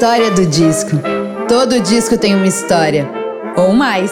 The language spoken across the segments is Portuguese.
história do disco. Todo disco tem uma história, ou mais.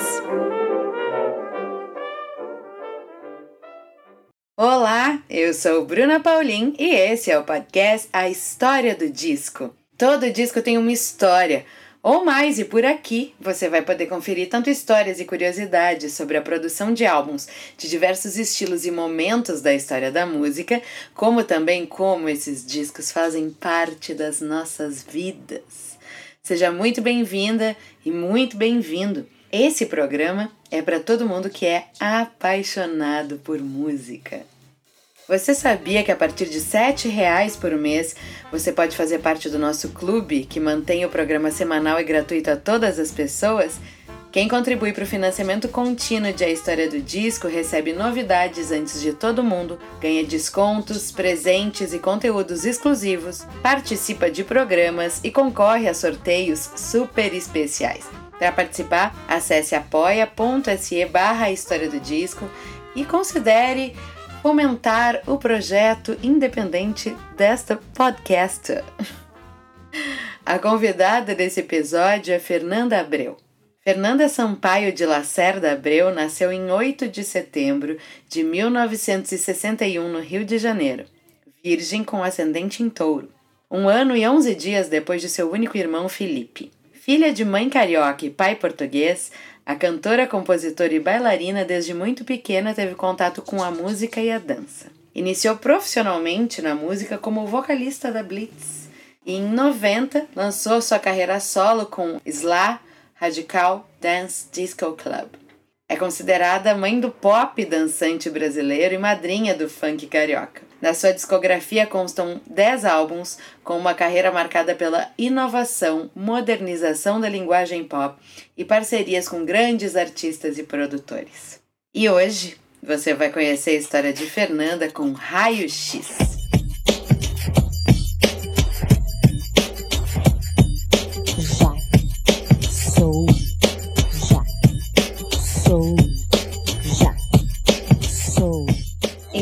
Olá, eu sou Bruna Paulin e esse é o podcast A História do Disco. Todo disco tem uma história, ou mais, e por aqui você vai poder conferir tanto histórias e curiosidades sobre a produção de álbuns de diversos estilos e momentos da história da música, como também como esses discos fazem parte das nossas vidas. Seja muito bem-vinda e muito bem-vindo. Esse programa é para todo mundo que é apaixonado por música. Você sabia que a partir de R$ reais por mês você pode fazer parte do nosso clube que mantém o programa semanal e gratuito a todas as pessoas? Quem contribui para o financiamento contínuo de A História do Disco recebe novidades antes de todo mundo, ganha descontos, presentes e conteúdos exclusivos, participa de programas e concorre a sorteios super especiais. Para participar, acesse apoia.se barra História do Disco e considere fomentar o projeto independente desta podcast. A convidada desse episódio é Fernanda Abreu. Fernanda Sampaio de Lacerda Abreu nasceu em 8 de setembro de 1961 no Rio de Janeiro, virgem com ascendente em touro, um ano e 11 dias depois de seu único irmão Felipe. Filha de mãe carioca e pai português, a cantora, compositora e bailarina desde muito pequena teve contato com a música e a dança. Iniciou profissionalmente na música como vocalista da Blitz e em 90 lançou sua carreira solo com Sla Radical Dance Disco Club. É considerada mãe do pop dançante brasileiro e madrinha do funk carioca. Na sua discografia constam 10 álbuns, com uma carreira marcada pela inovação, modernização da linguagem pop e parcerias com grandes artistas e produtores. E hoje você vai conhecer a história de Fernanda com Raio X.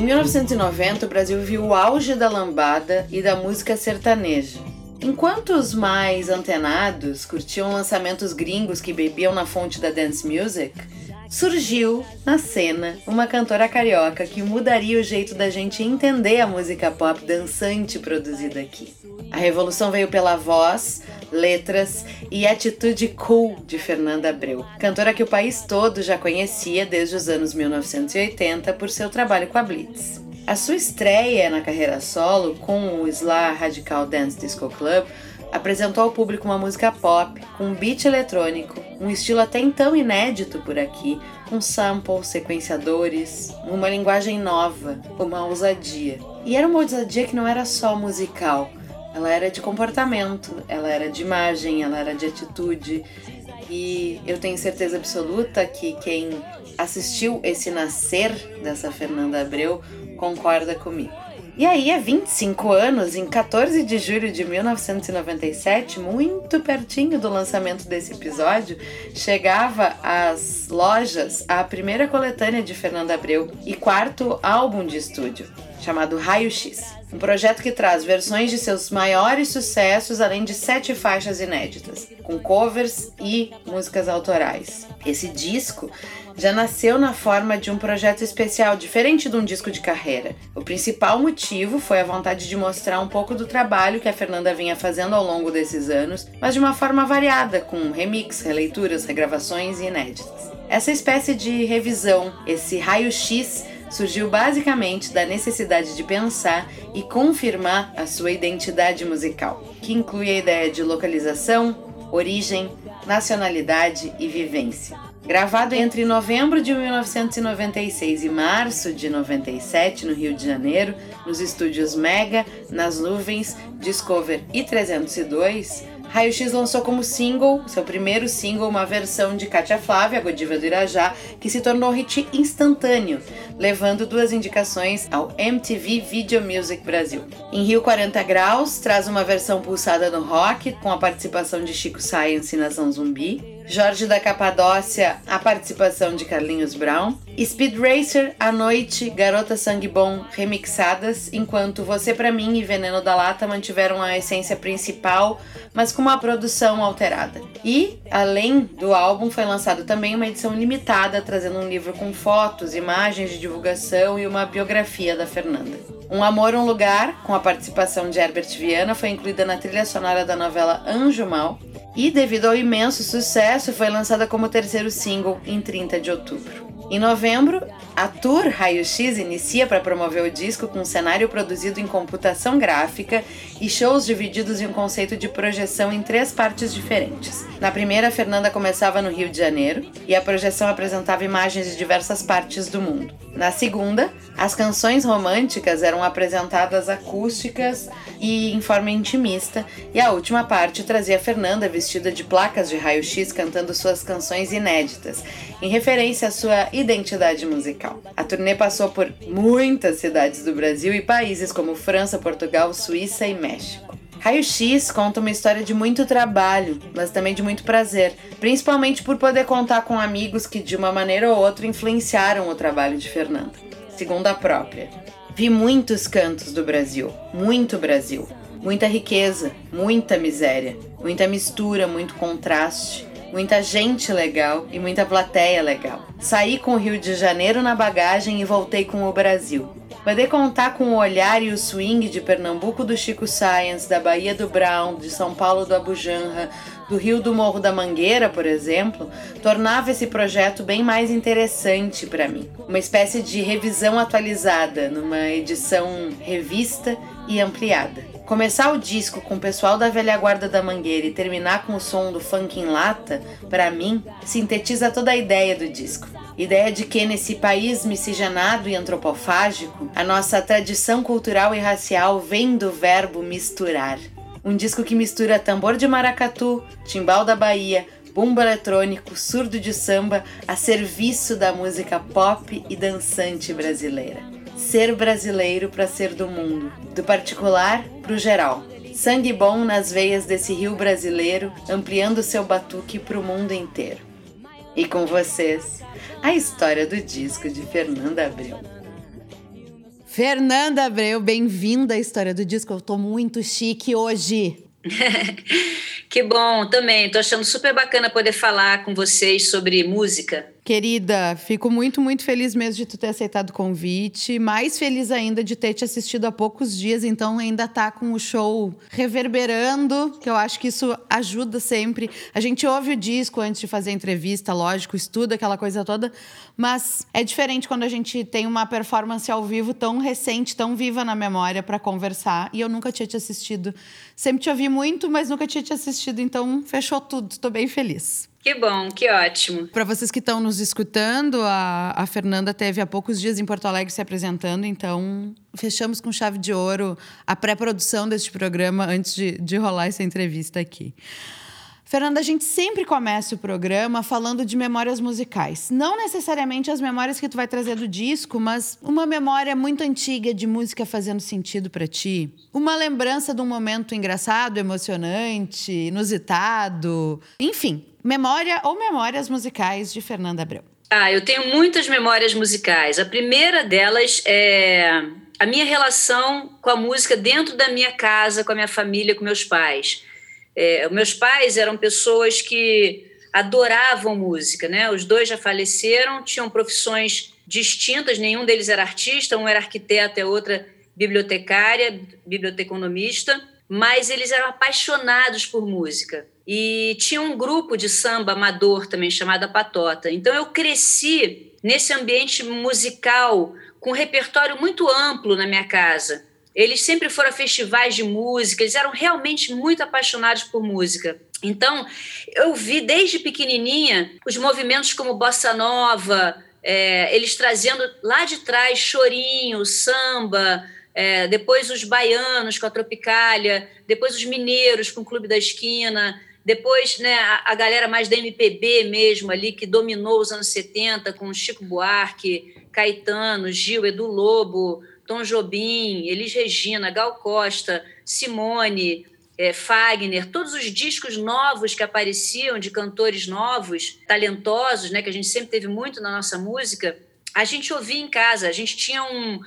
1990, o Brasil viu o auge da lambada e da música sertaneja. Enquanto os mais antenados curtiam lançamentos gringos que bebiam na fonte da dance music, surgiu na cena uma cantora carioca que mudaria o jeito da gente entender a música pop dançante produzida aqui. A revolução veio pela voz, letras e atitude cool de Fernanda Abreu, cantora que o país todo já conhecia desde os anos 1980 por seu trabalho com a Blitz. A sua estreia na carreira solo com o Sla Radical Dance Disco Club apresentou ao público uma música pop com um beat eletrônico, um estilo até então inédito por aqui, com samples, sequenciadores, uma linguagem nova, uma ousadia. E era uma ousadia que não era só musical, ela era de comportamento, ela era de imagem, ela era de atitude. E eu tenho certeza absoluta que quem assistiu esse nascer dessa Fernanda Abreu concorda comigo. E aí, há 25 anos, em 14 de julho de 1997, muito pertinho do lançamento desse episódio, chegava às lojas a primeira coletânea de Fernanda Abreu e quarto álbum de estúdio, chamado Raio X. Um projeto que traz versões de seus maiores sucessos, além de sete faixas inéditas, com covers e músicas autorais. Esse disco já nasceu na forma de um projeto especial, diferente de um disco de carreira. O principal motivo foi a vontade de mostrar um pouco do trabalho que a Fernanda vinha fazendo ao longo desses anos, mas de uma forma variada, com remix, releituras, regravações e inéditas. Essa espécie de revisão, esse raio-x surgiu basicamente da necessidade de pensar e confirmar a sua identidade musical, que inclui a ideia de localização, origem, nacionalidade e vivência. Gravado entre novembro de 1996 e março de 97 no Rio de Janeiro, nos estúdios Mega, nas nuvens, Discover e 302, Raio X lançou como single, seu primeiro single, uma versão de Katia Flávia, Godiva do Irajá, que se tornou hit instantâneo, levando duas indicações ao MTV Video Music Brasil. Em Rio 40 Graus, traz uma versão pulsada no rock, com a participação de Chico Science e Nação Zumbi. Jorge da Capadócia, a participação de Carlinhos Brown, Speed Racer, A Noite, Garota Sangue Bom remixadas, enquanto Você Pra Mim e Veneno da Lata mantiveram a essência principal, mas com uma produção alterada. E, além do álbum, foi lançado também uma edição limitada, trazendo um livro com fotos, imagens de divulgação e uma biografia da Fernanda. Um Amor, Um Lugar, com a participação de Herbert Viana, foi incluída na trilha sonora da novela Anjo Mal e, devido ao imenso sucesso, foi lançada como terceiro single em 30 de outubro. Em novembro, a Tour Raio X inicia para promover o disco com um cenário produzido em computação gráfica e shows divididos em um conceito de projeção em três partes diferentes. Na primeira, Fernanda começava no Rio de Janeiro e a projeção apresentava imagens de diversas partes do mundo. Na segunda, as canções românticas eram apresentadas acústicas e em forma intimista, e a última parte trazia Fernanda vestida de placas de raio-x cantando suas canções inéditas, em referência à sua identidade musical. A turnê passou por muitas cidades do Brasil e países como França, Portugal, Suíça e México. Raio X conta uma história de muito trabalho, mas também de muito prazer, principalmente por poder contar com amigos que de uma maneira ou outra influenciaram o trabalho de Fernanda. Segundo a própria, vi muitos cantos do Brasil, muito Brasil, muita riqueza, muita miséria, muita mistura, muito contraste, muita gente legal e muita plateia legal. Saí com o Rio de Janeiro na bagagem e voltei com o Brasil. Poder contar com o olhar e o swing de Pernambuco do Chico Science, da Bahia do Brown, de São Paulo do Abujanra, do Rio do Morro da Mangueira, por exemplo, tornava esse projeto bem mais interessante para mim. Uma espécie de revisão atualizada, numa edição revista e ampliada. Começar o disco com o pessoal da velha guarda da Mangueira e terminar com o som do funk em lata, para mim, sintetiza toda a ideia do disco. Ideia de que nesse país miscigenado e antropofágico, a nossa tradição cultural e racial vem do verbo misturar. Um disco que mistura tambor de maracatu, timbal da Bahia, bumbo eletrônico, surdo de samba a serviço da música pop e dançante brasileira. Ser brasileiro para ser do mundo, do particular para o geral. Sangue bom nas veias desse rio brasileiro, ampliando seu batuque para o mundo inteiro. E com vocês, a história do disco de Fernanda Abreu. Fernanda Abreu, bem-vinda à história do disco. Eu tô muito chique hoje. que bom, também. Tô achando super bacana poder falar com vocês sobre música. Querida, fico muito, muito feliz mesmo de tu ter aceitado o convite. Mais feliz ainda de ter te assistido há poucos dias, então ainda tá com o show reverberando, que eu acho que isso ajuda sempre. A gente ouve o disco antes de fazer a entrevista, lógico, estuda aquela coisa toda, mas é diferente quando a gente tem uma performance ao vivo tão recente, tão viva na memória para conversar. E eu nunca tinha te assistido. Sempre te ouvi muito, mas nunca tinha te assistido, então fechou tudo. Estou bem feliz. Que bom, que ótimo. Para vocês que estão nos escutando, a, a Fernanda teve há poucos dias em Porto Alegre se apresentando, então fechamos com chave de ouro a pré-produção deste programa antes de, de rolar essa entrevista aqui. Fernanda, a gente sempre começa o programa falando de memórias musicais. Não necessariamente as memórias que tu vai trazer do disco, mas uma memória muito antiga de música fazendo sentido para ti. Uma lembrança de um momento engraçado, emocionante, inusitado. Enfim, Memória ou Memórias Musicais de Fernanda Abreu. Ah, eu tenho muitas memórias musicais. A primeira delas é a minha relação com a música dentro da minha casa, com a minha família, com meus pais. É, meus pais eram pessoas que adoravam música, né? Os dois já faleceram, tinham profissões distintas, nenhum deles era artista, um era arquiteto e a outra bibliotecária, biblioteconomista, mas eles eram apaixonados por música e tinha um grupo de samba amador também chamado Patota. Então eu cresci nesse ambiente musical com um repertório muito amplo na minha casa. Eles sempre foram a festivais de música, eles eram realmente muito apaixonados por música. Então, eu vi desde pequenininha os movimentos como bossa nova, é, eles trazendo lá de trás chorinho, samba, é, depois os baianos com a Tropicália, depois os mineiros com o Clube da Esquina, depois, né, a, a, galera mais da MPB mesmo ali, que dominou os anos 70, com Chico Buarque, Caetano, Gil, Edu Lobo, Tom Jobim, Elis Regina, Gal Costa, Simone, é, Fagner, todos os discos novos que apareciam de cantores novos, talentosos, né, que a gente sempre teve muito na nossa música, a gente ouvia em casa. A gente tinha um,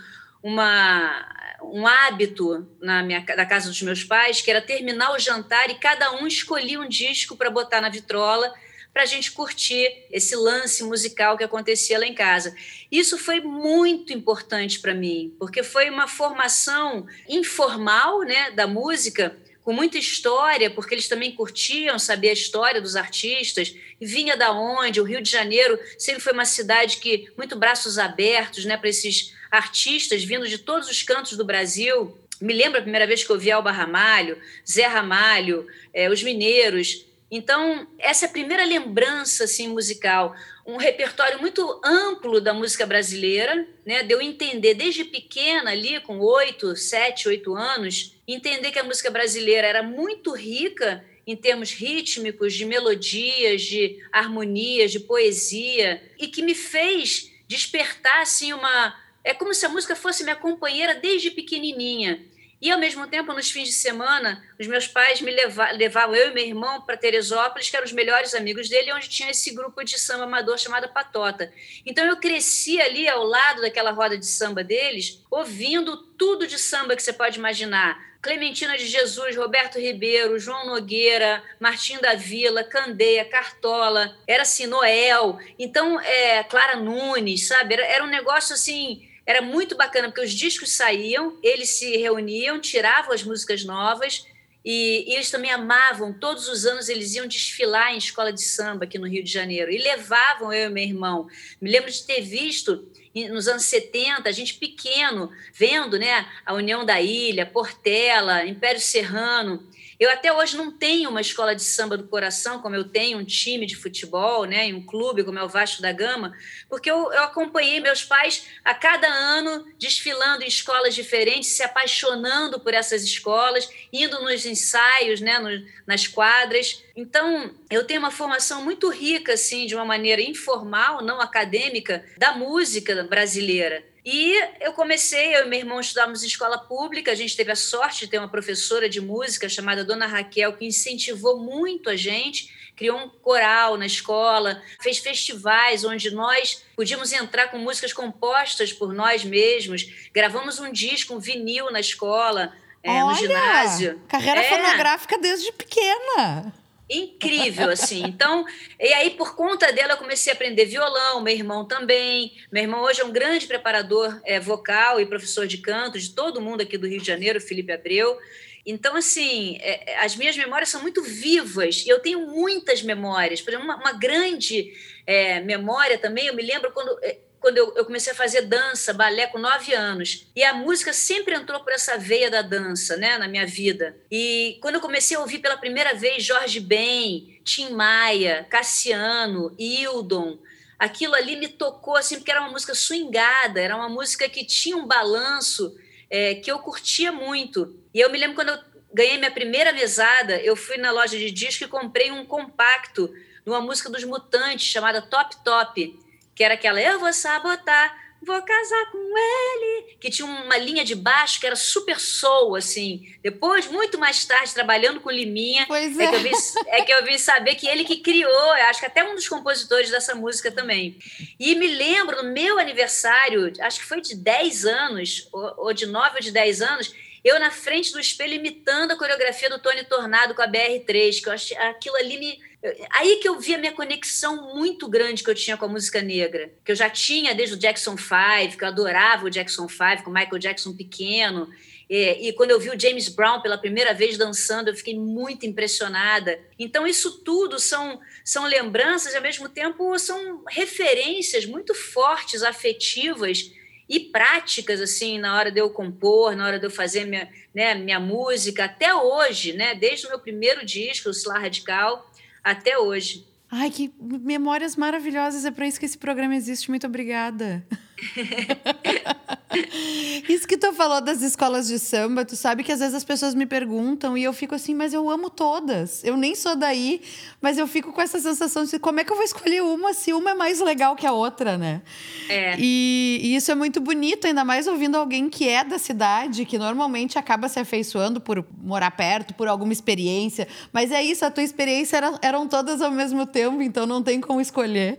uma, um hábito na minha na casa dos meus pais que era terminar o jantar e cada um escolhia um disco para botar na vitrola para a gente curtir esse lance musical que acontecia lá em casa. Isso foi muito importante para mim, porque foi uma formação informal né, da música, com muita história, porque eles também curtiam saber a história dos artistas, vinha da onde, o Rio de Janeiro sempre foi uma cidade que muito braços abertos, né, para esses artistas vindo de todos os cantos do Brasil. Me lembro a primeira vez que eu vi Alba Ramalho, Zé Ramalho, é, os Mineiros. Então, essa é a primeira lembrança assim, musical. Um repertório muito amplo da música brasileira, né? de eu entender desde pequena, ali com oito, sete, oito anos, entender que a música brasileira era muito rica em termos rítmicos, de melodias, de harmonias, de poesia, e que me fez despertar assim, uma, é como se a música fosse minha companheira desde pequenininha. E, ao mesmo tempo, nos fins de semana, os meus pais me levavam, levavam eu e meu irmão para Teresópolis, que eram os melhores amigos dele, onde tinha esse grupo de samba amador chamado Patota. Então, eu cresci ali ao lado daquela roda de samba deles, ouvindo tudo de samba que você pode imaginar. Clementina de Jesus, Roberto Ribeiro, João Nogueira, Martim da Vila, Candeia, Cartola, era assim, Noel. Então, é, Clara Nunes, sabe? Era, era um negócio assim era muito bacana, porque os discos saíam, eles se reuniam, tiravam as músicas novas, e, e, eles também amavam, todos os anos eles iam desfilar em escola de samba aqui no Rio de Janeiro, e levavam eu e meu irmão. Me lembro de ter visto nos anos 70, a gente pequeno, vendo né, a União da Ilha, Portela, Império Serrano, eu até hoje não tenho uma escola de samba do coração, como eu tenho um time de futebol, né, um clube como é o Vasco da Gama, porque eu, eu acompanhei meus pais a cada ano desfilando em escolas diferentes, se apaixonando por essas escolas, indo nos ensaios, né, no, nas quadras. Então, eu tenho uma formação muito rica, assim, de uma maneira informal, não acadêmica, da música brasileira. E eu comecei, eu e meu irmão estudávamos em escola pública, a gente teve a sorte de ter uma professora de música chamada Dona Raquel, que incentivou muito a gente, criou um coral na escola, fez festivais onde nós podíamos entrar com músicas compostas por nós mesmos, gravamos um disco, um vinil na escola, é, no ginásio. Carreira é. fonográfica desde pequena incrível, assim. Então, e aí, por conta dela, eu comecei a aprender violão, meu irmão também. Meu irmão hoje é um grande preparador é, vocal e professor de canto de todo mundo aqui do Rio de Janeiro, Felipe Abreu. Então, assim, é, as minhas memórias são muito vivas e eu tenho muitas memórias. Por exemplo, uma, uma grande é, memória também, eu me lembro quando é, quando eu, eu, comecei a fazer dança, balé com nove anos. E a música sempre entrou por essa veia da dança, né, na minha vida. E quando eu comecei a ouvir pela primeira vez Jorge Ben, Tim Maia, Cassiano, Hildon, aquilo ali me tocou, assim, porque era uma música swingada, era uma música que tinha um balanço é, que eu curtia muito. E eu me lembro quando eu ganhei minha primeira mesada, eu fui na loja de disco e comprei um compacto de uma música dos Mutantes chamada Top Top que era aquela eu vou sabotar, vou casar com ele, que tinha uma linha de baixo que era super soul, assim. Depois, muito mais tarde, trabalhando com Liminha, é. É, que eu vim, é que eu vim saber que ele que criou, acho que até um dos compositores dessa música também. E me lembro, no meu aniversário, acho que foi de 10 anos, ou, ou de 9 ou de 10 anos, eu na frente do espelho imitando a coreografia do Tony Tornado com a BR3, que eu achei aquilo ali me Aí que eu vi a minha conexão muito grande que eu tinha com a música negra, que eu já tinha desde o Jackson 5, que eu adorava o Jackson 5, com o Michael Jackson pequeno. E, e, quando eu vi o James Brown pela primeira vez dançando, eu fiquei muito impressionada. Então, isso tudo são, são lembranças e, ao mesmo tempo, são referências muito fortes, afetivas e práticas, assim, na hora de eu compor, na hora de eu fazer minha, né, minha música, até hoje, né, desde o meu primeiro disco, o Slar Radical, até hoje. Ai, que memórias maravilhosas. É para isso que esse programa existe. Muito obrigada. Isso que tu falou das escolas de samba, tu sabe que às vezes as pessoas me perguntam e eu fico assim, mas eu amo todas. Eu nem sou daí, mas eu fico com essa sensação de como é que eu vou escolher uma se uma é mais legal que a outra, né? É. E, e isso é muito bonito, ainda mais ouvindo alguém que é da cidade, que normalmente acaba se afeiçoando por morar perto, por alguma experiência. Mas é isso, a tua experiência era, eram todas ao mesmo tempo, então não tem como escolher.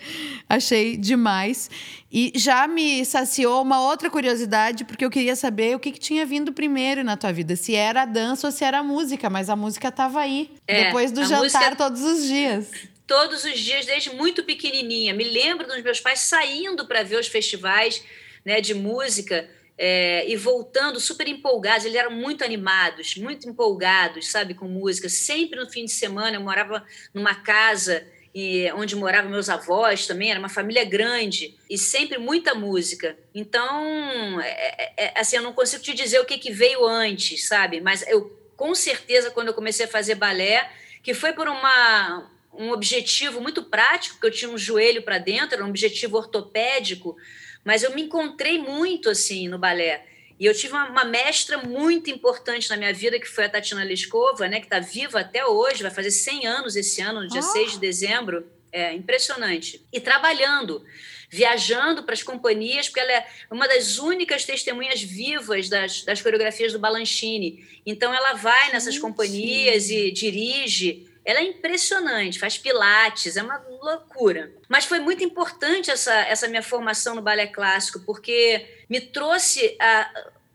Achei demais. E já me saciou uma outra curiosidade, porque eu queria saber o que, que tinha vindo primeiro na tua vida. Se era a dança ou se era a música, mas a música estava aí. É, depois do jantar música... todos os dias todos os dias desde muito pequenininha. Me lembro dos meus pais saindo para ver os festivais né, de música é, e voltando super empolgados. Eles eram muito animados, muito empolgados, sabe, com música. Sempre no fim de semana eu morava numa casa e onde moravam meus avós também, era uma família grande e sempre muita música. Então, é, é, é assim, eu não consigo te dizer o que, que veio antes, sabe? Mas eu, com certeza, quando eu comecei a fazer balé, que foi por uma, um objetivo muito prático, que eu tinha um joelho para dentro, era um objetivo ortopédico, mas eu me encontrei muito assim no balé. E eu tive uma, uma, mestra muito importante na minha vida, que foi a Tatiana Liskova, né, que está viva até hoje, vai fazer 100 anos esse ano, no dia oh. 6 de dezembro. É impressionante. E trabalhando, viajando para as companhias, porque ela é uma das únicas testemunhas vivas das, das coreografias do Balanchine. Então, ela vai nessas companhias e dirige ela é impressionante, faz pilates, é uma loucura. Mas foi muito importante essa, essa minha formação no balé clássico, porque me trouxe a.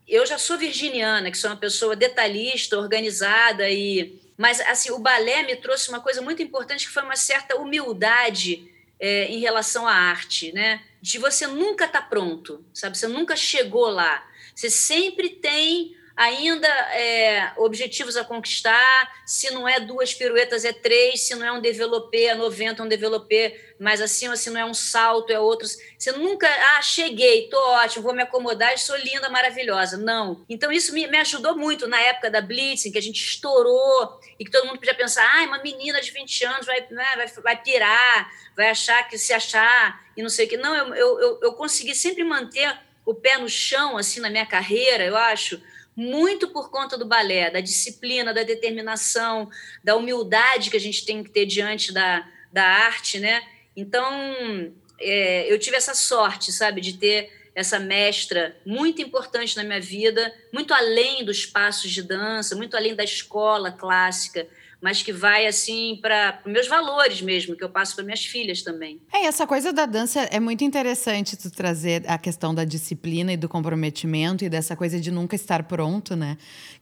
Eu já sou virginiana, que sou uma pessoa detalhista, organizada e. Mas assim, o balé me trouxe uma coisa muito importante que foi uma certa humildade é, em relação à arte, né? De você nunca estar tá pronto, sabe? Você nunca chegou lá. Você sempre tem ainda é, objetivos a conquistar, se não é duas piruetas, é três, se não é um developé, é 90, um developé mais acima, se não é um salto, é outros. Você nunca, ah, cheguei, tô ótimo, vou me acomodar, sou linda, maravilhosa. Não. Então, isso me, me ajudou muito na época da Blitzing, que a gente estourou e que todo mundo podia pensar, ah, uma menina de 20 anos vai, né, vai, vai pirar, vai achar que se achar e não sei o que. Não, eu, eu, eu consegui sempre manter o pé no chão, assim, na minha carreira, eu acho, muito por conta do balé, da disciplina, da determinação, da humildade que a gente tem que ter diante da, da arte, né? Então, é, eu tive essa sorte, sabe, de ter essa mestra muito importante na minha vida, muito além dos passos de dança, muito além da escola clássica, mas que vai assim para meus valores mesmo, que eu passo para minhas filhas também. É, essa coisa da dança é muito interessante tu trazer a questão da disciplina e do comprometimento e dessa coisa de nunca estar pronto, né?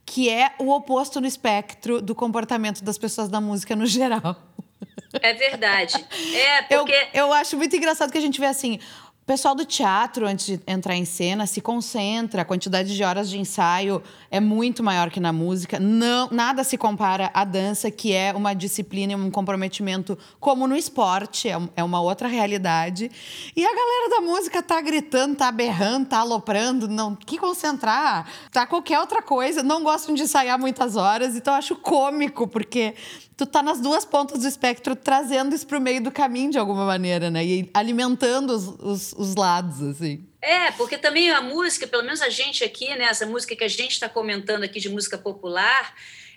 Que é o oposto no espectro do comportamento das pessoas da música no geral. É verdade. É, porque. Eu, eu acho muito engraçado que a gente vê assim: o pessoal do teatro, antes de entrar em cena, se concentra. A quantidade de horas de ensaio é muito maior que na música. Não, nada se compara à dança, que é uma disciplina e um comprometimento como no esporte, é, é uma outra realidade. E a galera da música tá gritando, tá berrando, tá aloprando, não que concentrar, tá qualquer outra coisa. Não gostam de ensaiar muitas horas, então acho cômico, porque tu tá nas duas pontas do espectro trazendo isso pro meio do caminho de alguma maneira, né? E alimentando os, os, os lados, assim. É, porque também a música, pelo menos a gente aqui, né, essa música que a gente está comentando aqui de música popular,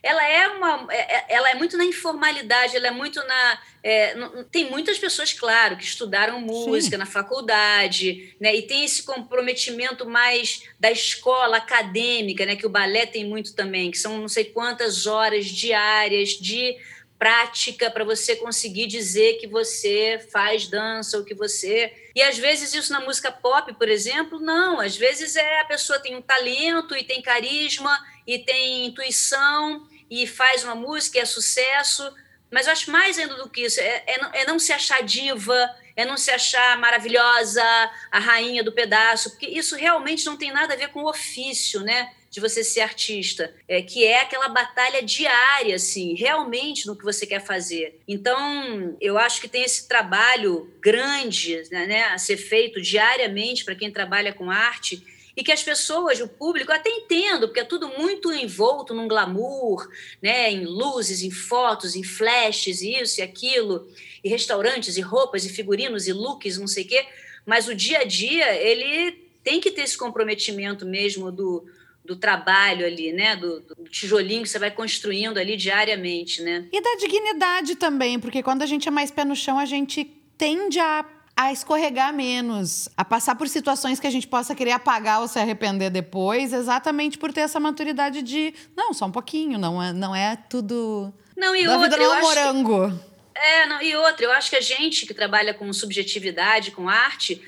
ela é uma é, é, ela é muito na informalidade ela é muito na é, tem muitas pessoas claro que estudaram música Sim. na faculdade né e tem esse comprometimento mais da escola acadêmica né que o balé tem muito também que são não sei quantas horas diárias de prática para você conseguir dizer que você faz dança ou que você. E às vezes isso na música pop, por exemplo, não. Às vezes é a pessoa tem um talento e tem carisma e tem intuição e faz uma música e é sucesso. Mas eu acho mais ainda do que isso, é, é, não, é não se achar diva, é não se achar maravilhosa, a rainha do pedaço, porque isso realmente não tem nada a ver com o ofício, né? De você ser artista, é, que é aquela batalha diária, assim, realmente no que você quer fazer. Então, eu acho que tem esse trabalho grande né, né a ser feito diariamente para quem trabalha com arte e que as pessoas, o público, até entendo, porque é tudo muito envolto num glamour, né, em luzes, em fotos, em flashes, isso e aquilo, e restaurantes, e roupas, e figurinos, e looks, não sei o quê, mas o dia a dia, ele tem que ter esse comprometimento mesmo do, do trabalho ali, né? Do, do, tijolinho que você vai construindo ali diariamente, né? E da dignidade também, porque quando a gente é mais pé no chão, a gente tende a, a escorregar menos, a passar por situações que a gente possa querer apagar ou se arrepender depois, exatamente por ter essa maturidade de não, só um pouquinho, não é, não é tudo. Não, e outra, vida não é um morango. Que, é, não, e outra, eu acho que a gente que trabalha com subjetividade, com arte,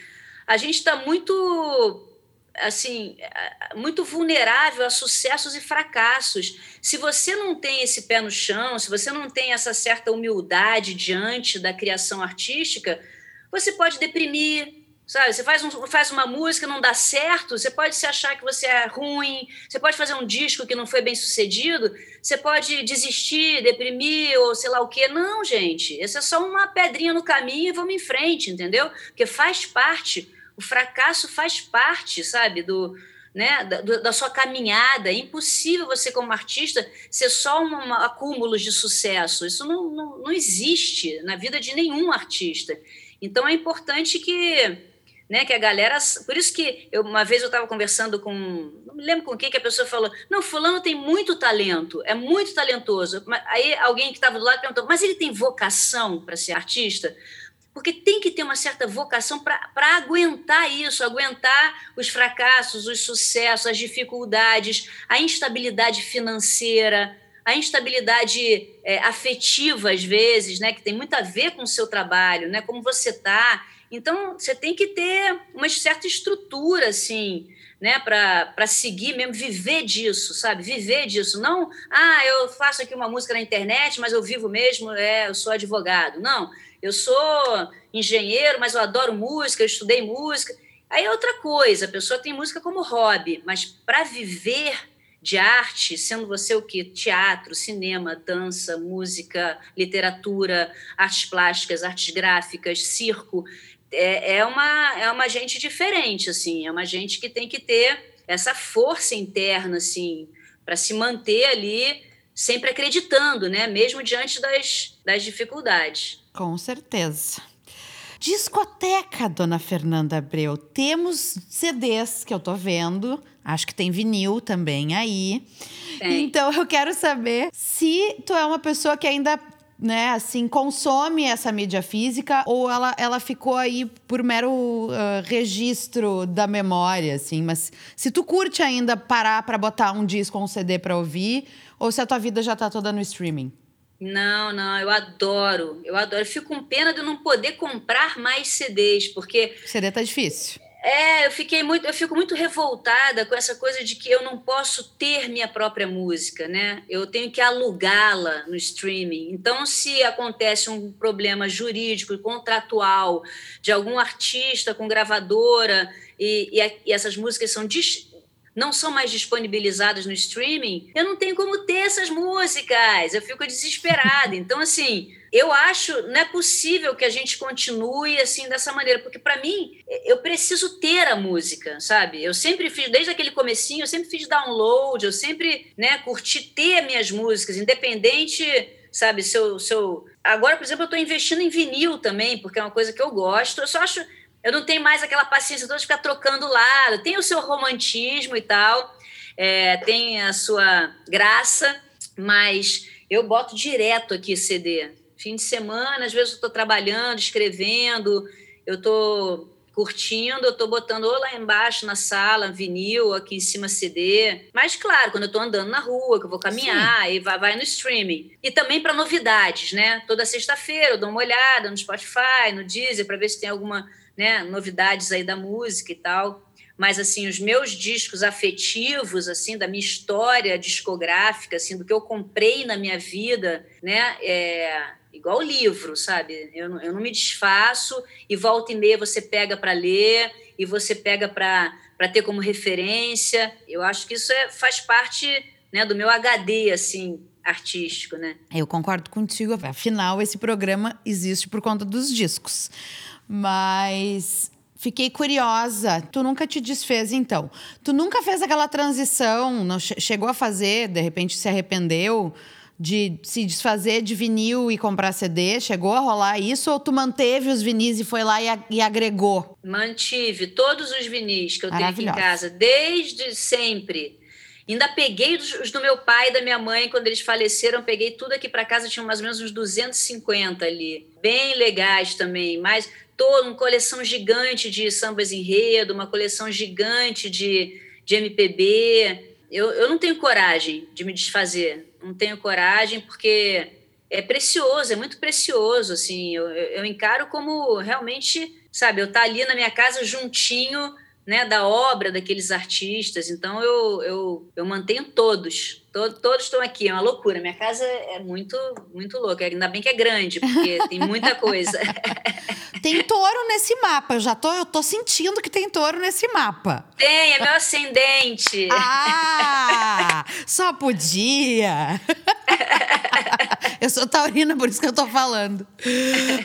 a gente está muito assim muito vulnerável a sucessos e fracassos. Se você não tem esse pé no chão, se você não tem essa certa humildade diante da criação artística, você pode deprimir, sabe? Você faz, um, faz uma música, não dá certo, você pode se achar que você é ruim, você pode fazer um disco que não foi bem sucedido, você pode desistir, deprimir ou sei lá o quê. Não, gente, essa é só uma pedrinha no caminho e vamos em frente, entendeu? Porque faz parte o fracasso faz parte, sabe, do, né, da, da, sua caminhada. É impossível você, como artista, ser só um, acúmulo de sucesso. Isso não, não, não, existe na vida de nenhum artista. Então é importante que, né, que a galera. Por isso que eu, uma vez eu estava conversando com. Não me lembro com quem que a pessoa falou: não, Fulano tem muito talento, é muito talentoso. Aí alguém que estava do lado perguntou: mas ele tem vocação para ser artista? Porque tem que ter uma certa vocação para aguentar isso, aguentar os fracassos, os sucessos, as dificuldades, a instabilidade financeira, a instabilidade é, afetiva, às vezes, né, que tem muito a ver com o seu trabalho, né, como você está. Então, você tem que ter uma certa estrutura, assim, né, para seguir mesmo, viver disso, sabe? Viver disso. Não, ah, eu faço aqui uma música na internet, mas eu vivo mesmo, é, eu sou advogado. Não, eu sou engenheiro, mas eu adoro música, eu estudei música. Aí é outra coisa, a pessoa tem música como hobby, mas para viver de arte, sendo você o que? Teatro, cinema, dança, música, literatura, artes plásticas, artes gráficas, circo, é, é, uma, é uma gente diferente, assim, é uma gente que tem que ter essa força interna, assim, para se manter ali sempre acreditando, né? Mesmo diante das, das dificuldades. Com certeza. Discoteca, dona Fernanda Abreu. Temos CDs que eu tô vendo. Acho que tem vinil também aí. Tem. Então eu quero saber se tu é uma pessoa que ainda né, assim, consome essa mídia física ou ela, ela ficou aí por mero uh, registro da memória, assim. Mas se tu curte ainda parar para botar um disco ou um CD para ouvir, ou se a tua vida já tá toda no streaming? Não, não, eu adoro, eu adoro. Eu fico com pena de não poder comprar mais CDs, porque. CD tá difícil. É, eu fiquei muito, eu fico muito revoltada com essa coisa de que eu não posso ter minha própria música, né? Eu tenho que alugá-la no streaming. Então, se acontece um problema jurídico e contratual de algum artista com gravadora e, e, e essas músicas são não são mais disponibilizadas no streaming, eu não tenho como ter essas músicas, eu fico desesperada. Então, assim, eu acho não é possível que a gente continue assim dessa maneira, porque para mim eu preciso ter a música, sabe? Eu sempre fiz desde aquele comecinho, eu sempre fiz download, eu sempre, né, curti ter minhas músicas, independente, sabe, se eu, se eu... agora, por exemplo, eu estou investindo em vinil também, porque é uma coisa que eu gosto. Eu só acho eu não tenho mais aquela paciência toda de ficar trocando lado. Tem o seu romantismo e tal, é, tem a sua graça, mas eu boto direto aqui CD. Fim de semana, às vezes eu estou trabalhando, escrevendo, eu estou curtindo, eu estou botando ou lá embaixo na sala, vinil, aqui em cima CD. Mas, claro, quando eu estou andando na rua, que eu vou caminhar, Sim. e vai, vai no streaming. E também para novidades, né? Toda sexta-feira eu dou uma olhada no Spotify, no Deezer, para ver se tem alguma né, novidades aí da música e tal. Mas assim, os meus discos afetivos, assim, da minha história discográfica, assim, do que eu comprei na minha vida, né, é igual livro, sabe? Eu não, eu não me desfaço e volta e meia você pega para ler e você pega para ter como referência. Eu acho que isso é, faz parte né, do meu HD, assim, artístico, né? Eu concordo contigo. Afinal, esse programa existe por conta dos discos. Mas fiquei curiosa. Tu nunca te desfez, então? Tu nunca fez aquela transição? Não chegou a fazer? De repente se arrependeu? de se desfazer de vinil e comprar CD? Chegou a rolar isso? Ou tu manteve os vinis e foi lá e, a, e agregou? Mantive todos os vinis que eu tenho aqui em casa, desde sempre. Ainda peguei os, os do meu pai e da minha mãe, quando eles faleceram, peguei tudo aqui para casa, tinha mais ou menos uns 250 ali. Bem legais também, mas toda uma coleção gigante de sambas enredo, uma coleção gigante de, de MPB. Eu, eu não tenho coragem de me desfazer, não tenho coragem porque é precioso, é muito precioso, assim, eu, eu encaro como realmente, sabe, eu estar tá ali na minha casa juntinho né, da obra daqueles artistas. Então eu, eu, eu mantenho todos. Todos, todos estão aqui, é uma loucura. Minha casa é muito, muito louca. Ainda bem que é grande, porque tem muita coisa. Tem touro nesse mapa. Eu já tô, eu tô sentindo que tem touro nesse mapa. Tem, é meu ascendente. Ah! só podia. eu sou taurina, por isso que eu tô falando.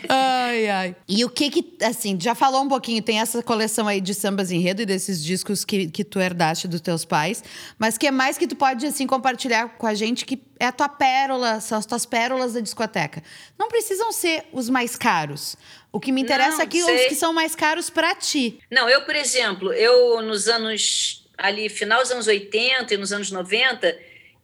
Ai, ai. E o que que, assim, já falou um pouquinho, tem essa coleção aí de sambas enredo e desses discos que, que tu herdaste dos teus pais, mas que é mais que tu pode, assim, compartilhar com a gente que é a tua pérola, são as tuas pérolas da discoteca. Não precisam ser os mais caros. O que me interessa Não, aqui é os que são mais caros para ti. Não, eu, por exemplo, eu nos anos ali, final dos anos 80 e nos anos 90,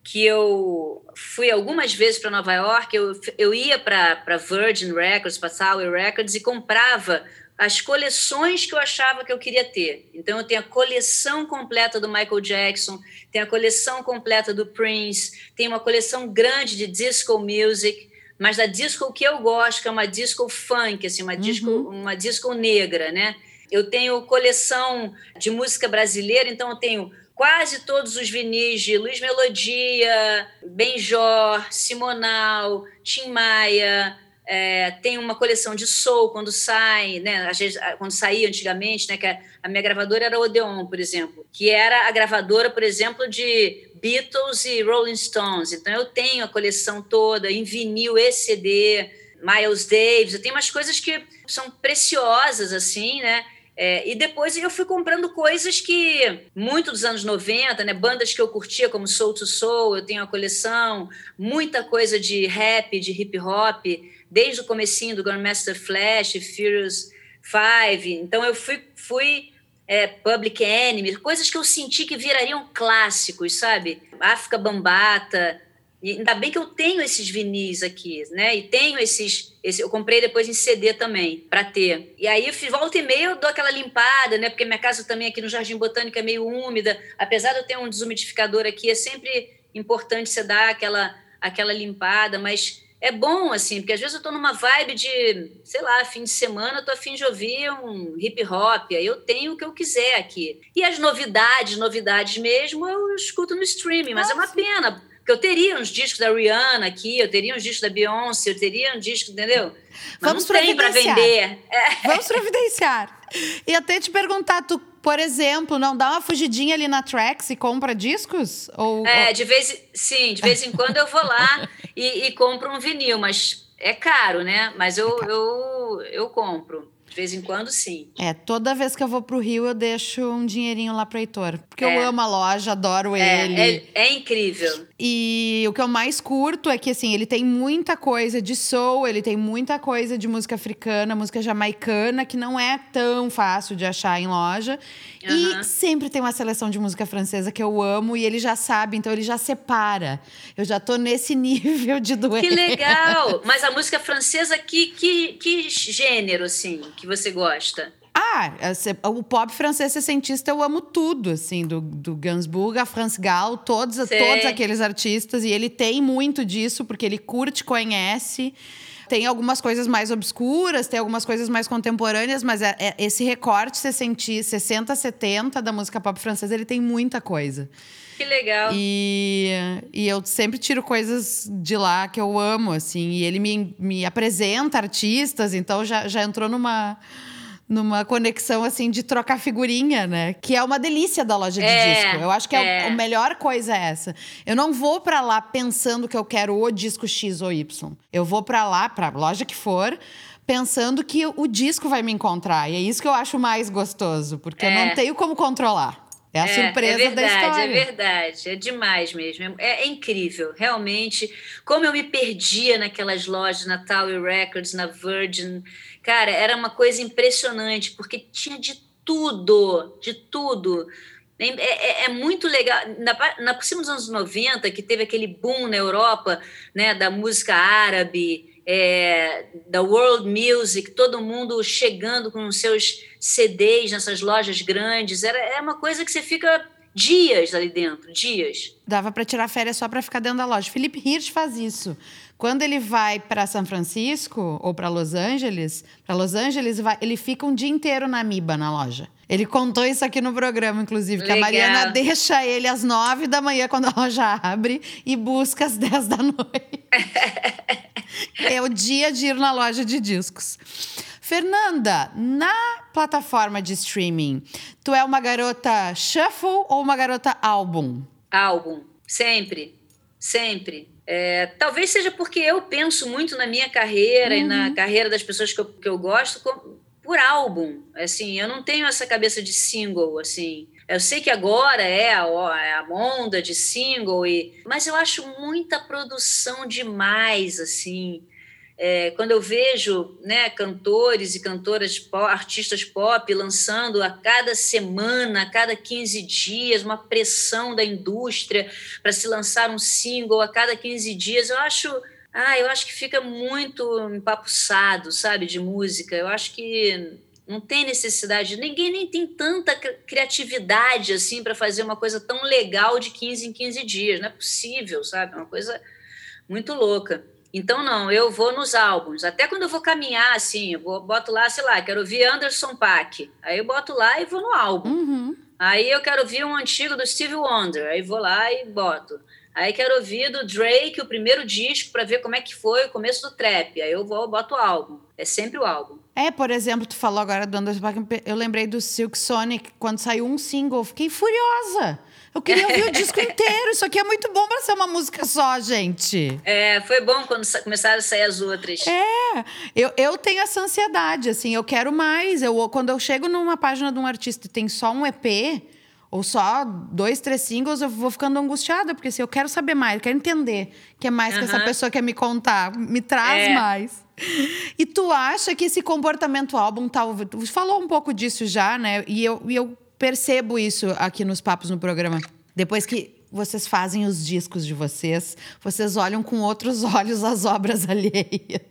que eu fui algumas vezes para Nova York, eu, eu ia para Virgin Records, para Tower Records e comprava as coleções que eu achava que eu queria ter. Então eu tenho a coleção completa do Michael Jackson, tenho a coleção completa do Prince, tenho uma coleção grande de disco music, mas da disco que eu gosto, que é uma disco funk, assim, uma disco, uhum. uma disco negra, né? Eu tenho coleção de música brasileira, então eu tenho quase todos os vinis de Luiz Melodia, Benjor, Simonal, Tim Maia, é, tem uma coleção de soul quando sai, né? Vezes, quando saía antigamente, né? Que a, a minha gravadora era Odeon, por exemplo, que era a gravadora, por exemplo, de Beatles e Rolling Stones. Então eu tenho a coleção toda em vinil e CD, Miles Davis. Eu tenho umas coisas que são preciosas assim, né? É, e depois eu fui comprando coisas que, muito dos anos 90, né, bandas que eu curtia, como Soul to Soul, eu tenho a coleção, muita coisa de rap, de hip hop, desde o comecinho do Grandmaster Flash, Furious Five. Então eu fui, fui é, Public Enemy, coisas que eu senti que virariam clássicos, sabe? África Bambata, e ainda bem que eu tenho esses vinis aqui, né? E tenho esses. Esse, eu comprei depois em CD também, para ter. E aí, volta e meia, eu dou aquela limpada, né? Porque minha casa também aqui no Jardim Botânico é meio úmida. Apesar de eu ter um desumidificador aqui, é sempre importante você dar aquela, aquela limpada, mas é bom, assim, porque às vezes eu estou numa vibe de, sei lá, fim de semana, eu tô afim de ouvir um hip hop, aí eu tenho o que eu quiser aqui. E as novidades, novidades mesmo, eu escuto no streaming, mas é uma pena porque eu teria uns discos da Rihanna aqui, eu teria uns discos da Beyoncé, eu teria um disco, entendeu? Mas Vamos não tem para vender. É. Vamos providenciar. E até te perguntar, tu, por exemplo, não dá uma fugidinha ali na Trax e compra discos? Ou, é, de vez, sim, de vez em quando eu vou lá e, e compro um vinil, mas é caro, né? Mas eu, é eu, eu compro. De vez em quando, sim. É, toda vez que eu vou pro Rio, eu deixo um dinheirinho lá pro Heitor. Porque é. eu amo a loja, adoro é, ele. É, é, incrível. E o que eu mais curto é que, assim, ele tem muita coisa de soul, ele tem muita coisa de música africana, música jamaicana, que não é tão fácil de achar em loja. Uhum. E sempre tem uma seleção de música francesa que eu amo e ele já sabe, então ele já separa. Eu já tô nesse nível de doer. Que legal! Mas a música francesa, que, que, que gênero, assim? Que você gosta? Ah, o pop francês sessentista eu amo tudo, assim, do, do Gainsbourg a France Gall, todos, todos aqueles artistas. E ele tem muito disso, porque ele curte, conhece. Tem algumas coisas mais obscuras, tem algumas coisas mais contemporâneas, mas é, é, esse recorte 60, 70 da música pop francesa, ele tem muita coisa. Que legal. E, e eu sempre tiro coisas de lá que eu amo, assim. E ele me, me apresenta artistas, então já, já entrou numa numa conexão assim de trocar figurinha, né? Que é uma delícia da loja de é, disco. Eu acho que é. a melhor coisa é essa. Eu não vou para lá pensando que eu quero o disco X ou Y. Eu vou para lá, para loja que for, pensando que o disco vai me encontrar. E é isso que eu acho mais gostoso, porque é. eu não tenho como controlar. É a é, surpresa é verdade, da história. É verdade, é demais mesmo. É, é, incrível, realmente. Como eu me perdia naquelas lojas, na Tower Records, na Virgin. Cara, era uma coisa impressionante, porque tinha de tudo, de tudo. É, é, é, muito legal. Na, na, por cima dos anos 90, que teve aquele boom na Europa né, da música árabe, é, da world music, todo mundo chegando com seus CDs nessas lojas grandes. Era, é uma coisa que você fica dias ali dentro, dias. Dava para tirar férias só para ficar dentro da loja. Felipe Hirsch faz isso. Quando ele vai para São Francisco ou para Los Angeles, para Los Angeles ele fica um dia inteiro na Miba na loja. Ele contou isso aqui no programa, inclusive, que Legal. a Mariana deixa ele às nove da manhã quando a loja abre e busca às dez da noite. dia de ir na loja de discos. Fernanda, na plataforma de streaming, tu é uma garota shuffle ou uma garota álbum? Álbum, sempre, sempre. É, talvez seja porque eu penso muito na minha carreira uhum. e na uhum. carreira das pessoas que eu, que eu gosto por álbum. Assim, eu não tenho essa cabeça de single, assim. Eu sei que agora é a, é a onda de single, e, mas eu acho muita produção demais, assim. É, quando eu vejo né, cantores e cantoras, artistas pop lançando a cada semana, a cada 15 dias, uma pressão da indústria para se lançar um single a cada 15 dias, eu acho, ah, eu acho que fica muito empapuçado, sabe, de música. Eu acho que não tem necessidade, ninguém nem tem tanta criatividade assim para fazer uma coisa tão legal de 15 em 15 dias, não é possível, sabe? É uma coisa muito louca. Então, não, eu vou nos álbuns. Até quando eu vou caminhar, assim, eu vou, boto lá, sei lá, quero ouvir Anderson Paak. Aí eu boto lá e vou no álbum. Uhum. Aí eu quero ouvir um antigo do Steve Wonder. Aí vou lá e boto. Aí quero ouvir do Drake, o primeiro disco, para ver como é que foi o começo do trap. Aí eu vou, boto o álbum. É sempre o álbum. É, por exemplo, tu falou agora do Anderson Paak, eu lembrei do Silk Sonic, quando saiu um single, fiquei furiosa. Eu queria ouvir o disco inteiro. Isso aqui é muito bom para ser uma música só, gente. É, foi bom quando começaram a sair as outras. É, eu, eu tenho essa ansiedade, assim, eu quero mais. Eu, quando eu chego numa página de um artista e tem só um EP, ou só dois, três singles, eu vou ficando angustiada, porque assim, eu quero saber mais, eu quero entender que é mais uhum. que essa pessoa quer me contar, me traz é. mais. E tu acha que esse comportamento álbum tal. Tu falou um pouco disso já, né? E eu, e eu percebo isso aqui nos papos no programa. Depois que vocês fazem os discos de vocês, vocês olham com outros olhos as obras alheias.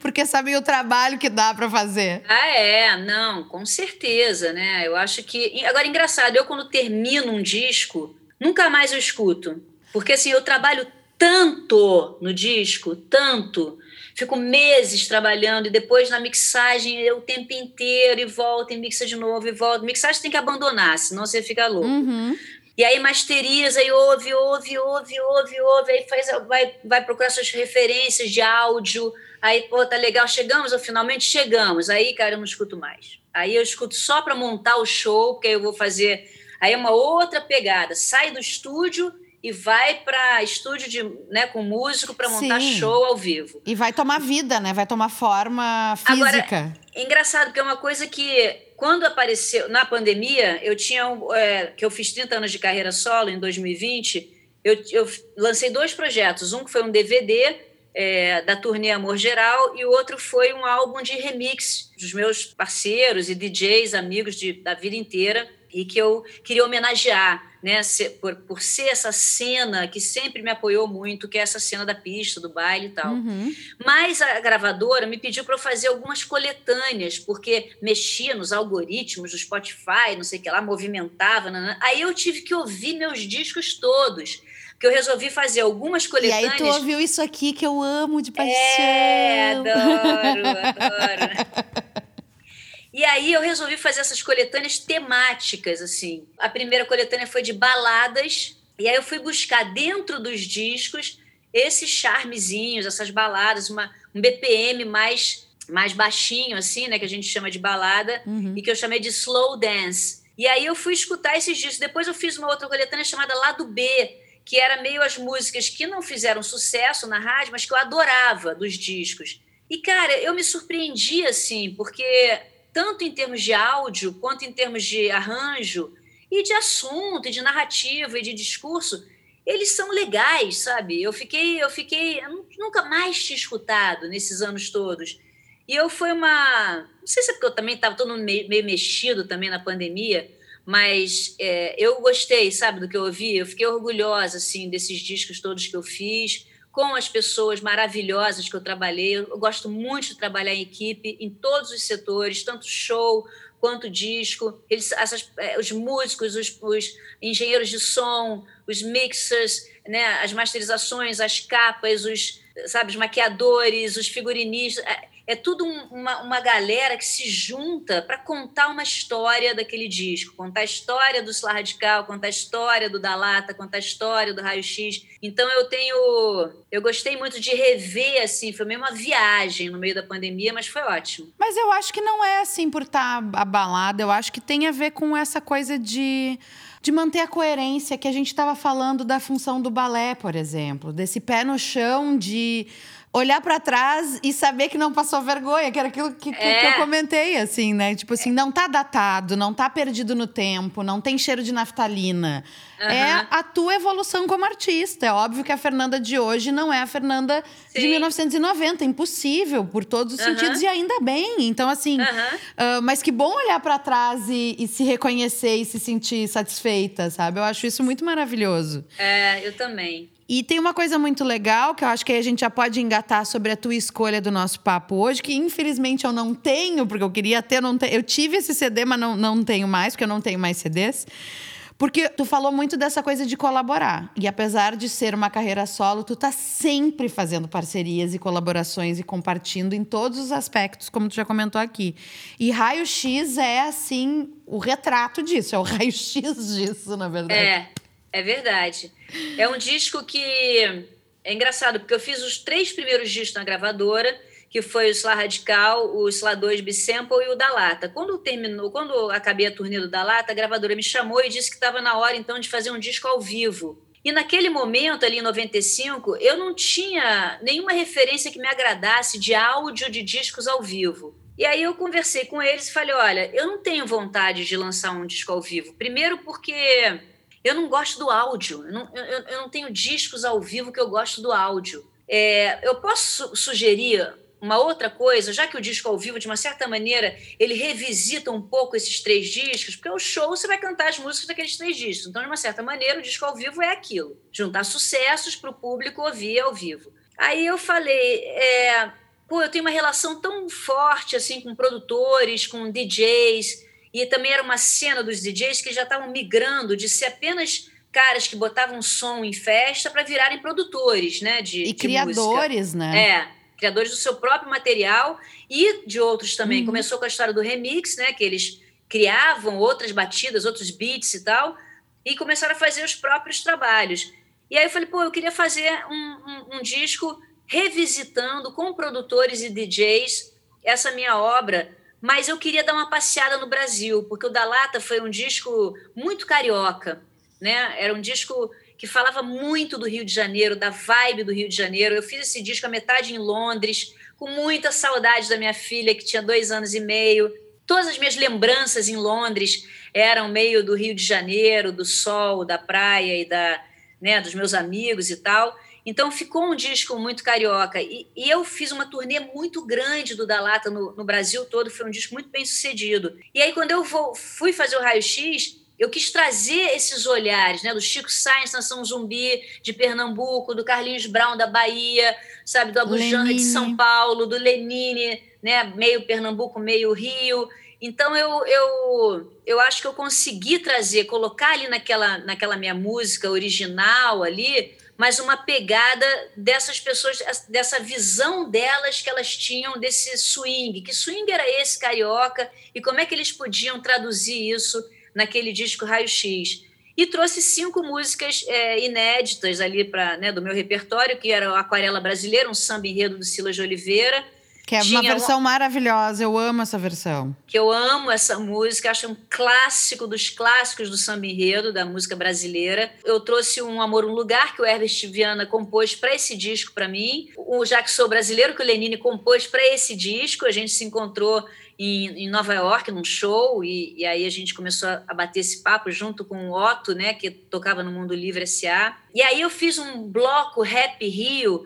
Porque sabem o trabalho que dá para fazer. Ah, é, não, com certeza, né? Eu acho que. Agora, engraçado, eu quando termino um disco, nunca mais eu escuto. Porque assim, eu trabalho tanto no disco, tanto, fico meses trabalhando e depois na mixagem eu o tempo inteiro e volta e mixa de novo e volta. Mixagem tem que abandonar, senão você fica louco. Uhum. E aí masteriza e ouve, ouve, ouve, ouve, ouve, aí faz, vai, vai procurar suas referências de áudio. Aí, pô, tá legal, chegamos, ou finalmente chegamos. Aí, cara, eu não escuto mais. Aí eu escuto só para montar o show, porque aí eu vou fazer. Aí é uma outra pegada. Sai do estúdio e vai para estúdio de, né, com músico para montar Sim. show ao vivo. E vai tomar vida, né? Vai tomar forma física. Agora, é engraçado, porque é uma coisa que quando apareceu na pandemia, eu tinha é, que eu fiz 30 anos de carreira solo em 2020, eu, eu lancei dois projetos, um que foi um DVD é, da turnê Amor Geral e o outro foi um álbum de remix dos meus parceiros e DJs, amigos de, da vida inteira e que eu queria homenagear, né, por, por ser essa cena que sempre me apoiou muito, que é essa cena da pista, do baile e tal. Uhum. Mas a gravadora me pediu para eu fazer algumas coletâneas, porque mexia nos algoritmos do Spotify, não sei o que lá, movimentava. Aí eu tive que ouvir meus discos todos que eu resolvi fazer algumas coletâneas. E aí tu ouviu isso aqui que eu amo de paixão. É, adoro, adoro. E aí eu resolvi fazer essas coletâneas temáticas, assim. A primeira coletânea foi de baladas, e aí eu fui buscar dentro dos discos esses charmezinhos, essas baladas, uma, um BPM mais, mais baixinho, assim, né? Que a gente chama de balada, uhum. e que eu chamei de slow dance. E aí eu fui escutar esses discos. Depois eu fiz uma outra coletânea chamada Lado B, que era meio as músicas que não fizeram sucesso na rádio, mas que eu adorava dos discos. E, cara, eu me surpreendi, assim, porque tanto em termos de áudio quanto em termos de arranjo, e de assunto, e de narrativa, e de discurso, eles são legais, sabe? Eu fiquei, eu fiquei, eu nunca mais tinha escutado nesses anos todos. E eu foi uma, não sei se é porque eu também estava todo meio, meio mexido também na pandemia, mas é, eu gostei, sabe, do que eu ouvi. Eu fiquei orgulhosa assim desses discos todos que eu fiz com as pessoas maravilhosas que eu trabalhei. Eu gosto muito de trabalhar em equipe, em todos os setores, tanto show quanto disco. Eles, essas, é, os músicos, os, os, engenheiros de som, os mixers, né, as masterizações, as capas, os, sabe, os maquiadores, os figurinistas. É, tudo um, uma, uma galera que se junta para contar uma história daquele disco, contar a história do Sla Radical, contar a história do Da Lata, contar a história do Raio X. Então eu tenho. Eu gostei muito de rever, assim, foi meio uma viagem no meio da pandemia, mas foi ótimo. Mas eu acho que não é assim por estar tá abalada, eu acho que tem a ver com essa coisa de de manter a coerência que a gente estava falando da função do balé, por exemplo, desse pé no chão de olhar para trás e saber que não passou vergonha, que era aquilo que, que, é. que, eu comentei, assim, né? Tipo assim, não tá datado, não tá perdido no tempo, não tem cheiro de naftalina. Uhum. É a tua evolução como artista. É óbvio que a Fernanda de hoje não é a Fernanda Sim. de 1990. Impossível, por todos os uhum. sentidos, e ainda bem. Então, assim, uhum. uh, mas que bom olhar para trás e, e, se reconhecer e se sentir satisfeita, sabe? Eu acho isso muito maravilhoso. É, eu também. E tem uma coisa muito legal que eu acho que a gente já pode engatar sobre a tua escolha do nosso papo hoje, que infelizmente eu não tenho, porque eu queria ter, não te... eu tive esse CD, mas não, não tenho mais, porque eu não tenho mais CDs. Porque tu falou muito dessa coisa de colaborar. E apesar de ser uma carreira solo, tu tá sempre fazendo parcerias e colaborações e compartilhando em todos os aspectos, como tu já comentou aqui. E Raio X é assim o retrato disso, é o raio X disso, na verdade. É. É verdade. É um disco que é engraçado, porque eu fiz os três primeiros discos na gravadora, que foi o Sla Radical, o Sla 2 Bisample e o da Lata. Quando terminou, quando acabei a turnê do da Lata, a gravadora me chamou e disse que estava na hora então de fazer um disco ao vivo. E naquele momento, ali em 95, eu não tinha nenhuma referência que me agradasse de áudio de discos ao vivo. E aí eu conversei com eles e falei: olha, eu não tenho vontade de lançar um disco ao vivo. Primeiro porque eu não gosto do áudio, eu não, eu, eu não tenho discos ao vivo que eu gosto do áudio. É, eu posso su sugerir uma outra coisa, já que o disco ao vivo, de uma certa maneira, ele revisita um pouco esses três discos, porque o show você vai cantar as músicas daqueles três discos. Então, de uma certa maneira, o disco ao vivo é aquilo: juntar sucessos para o público ouvir ao vivo. Aí eu falei, é, pô, eu tenho uma relação tão forte assim com produtores, com DJs. E também era uma cena dos DJs que já estavam migrando de ser apenas caras que botavam som em festa para virarem produtores, né? De, e de criadores, música. né? É, criadores do seu próprio material e de outros também. Uhum. Começou com a história do remix, né? Que eles criavam outras batidas, outros beats e tal, e começaram a fazer os próprios trabalhos. E aí eu falei, pô, eu queria fazer um, um, um disco revisitando com produtores e DJs essa minha obra mas eu queria dar uma passeada no Brasil, porque o Da Lata foi um disco muito carioca, né? Era um disco que falava muito do Rio de Janeiro, da vibe do Rio de Janeiro. Eu fiz esse disco a metade em Londres, com muita saudade da minha filha, que tinha dois anos e meio. Todas as minhas lembranças em Londres eram meio do Rio de Janeiro, do sol, da praia e da, né, dos meus amigos e tal. Então ficou um disco muito carioca. E, e eu fiz uma turnê muito grande do Da Lata no, no, Brasil todo, foi um disco muito bem sucedido. E aí, quando eu vou, fui fazer o raio-x, eu quis trazer esses olhares, né, do Chico Sainz, Nação Zumbi, de Pernambuco, do Carlinhos Brown, da Bahia, sabe, do Abujanra de São Paulo, do Lenine, né, meio Pernambuco, meio Rio. Então eu, eu, eu acho que eu consegui trazer, colocar ali naquela, naquela minha música original ali, mas uma pegada dessas pessoas, dessa visão delas que elas tinham desse swing. Que swing era esse carioca e como é que eles podiam traduzir isso naquele disco Raio X? E trouxe cinco músicas é, inéditas ali para né, do meu repertório, que era Aquarela Brasileira, um samba enredo do Silas de Oliveira, Que é uma versão maravilhosa, eu amo essa versão. Que eu amo essa música, acho um clássico dos clássicos do samba enredo, da música brasileira. Eu trouxe um Amor, um Lugar, que o Herbert Viana compôs para esse disco para mim. O Já Que Sou Brasileiro, que o Lenine compôs para esse disco. A gente se encontrou em, em Nova York, num show, e, e, aí a gente começou a, bater esse papo junto com o Otto, né, que tocava no Mundo Livre S.A. E aí eu fiz um bloco Rap Rio,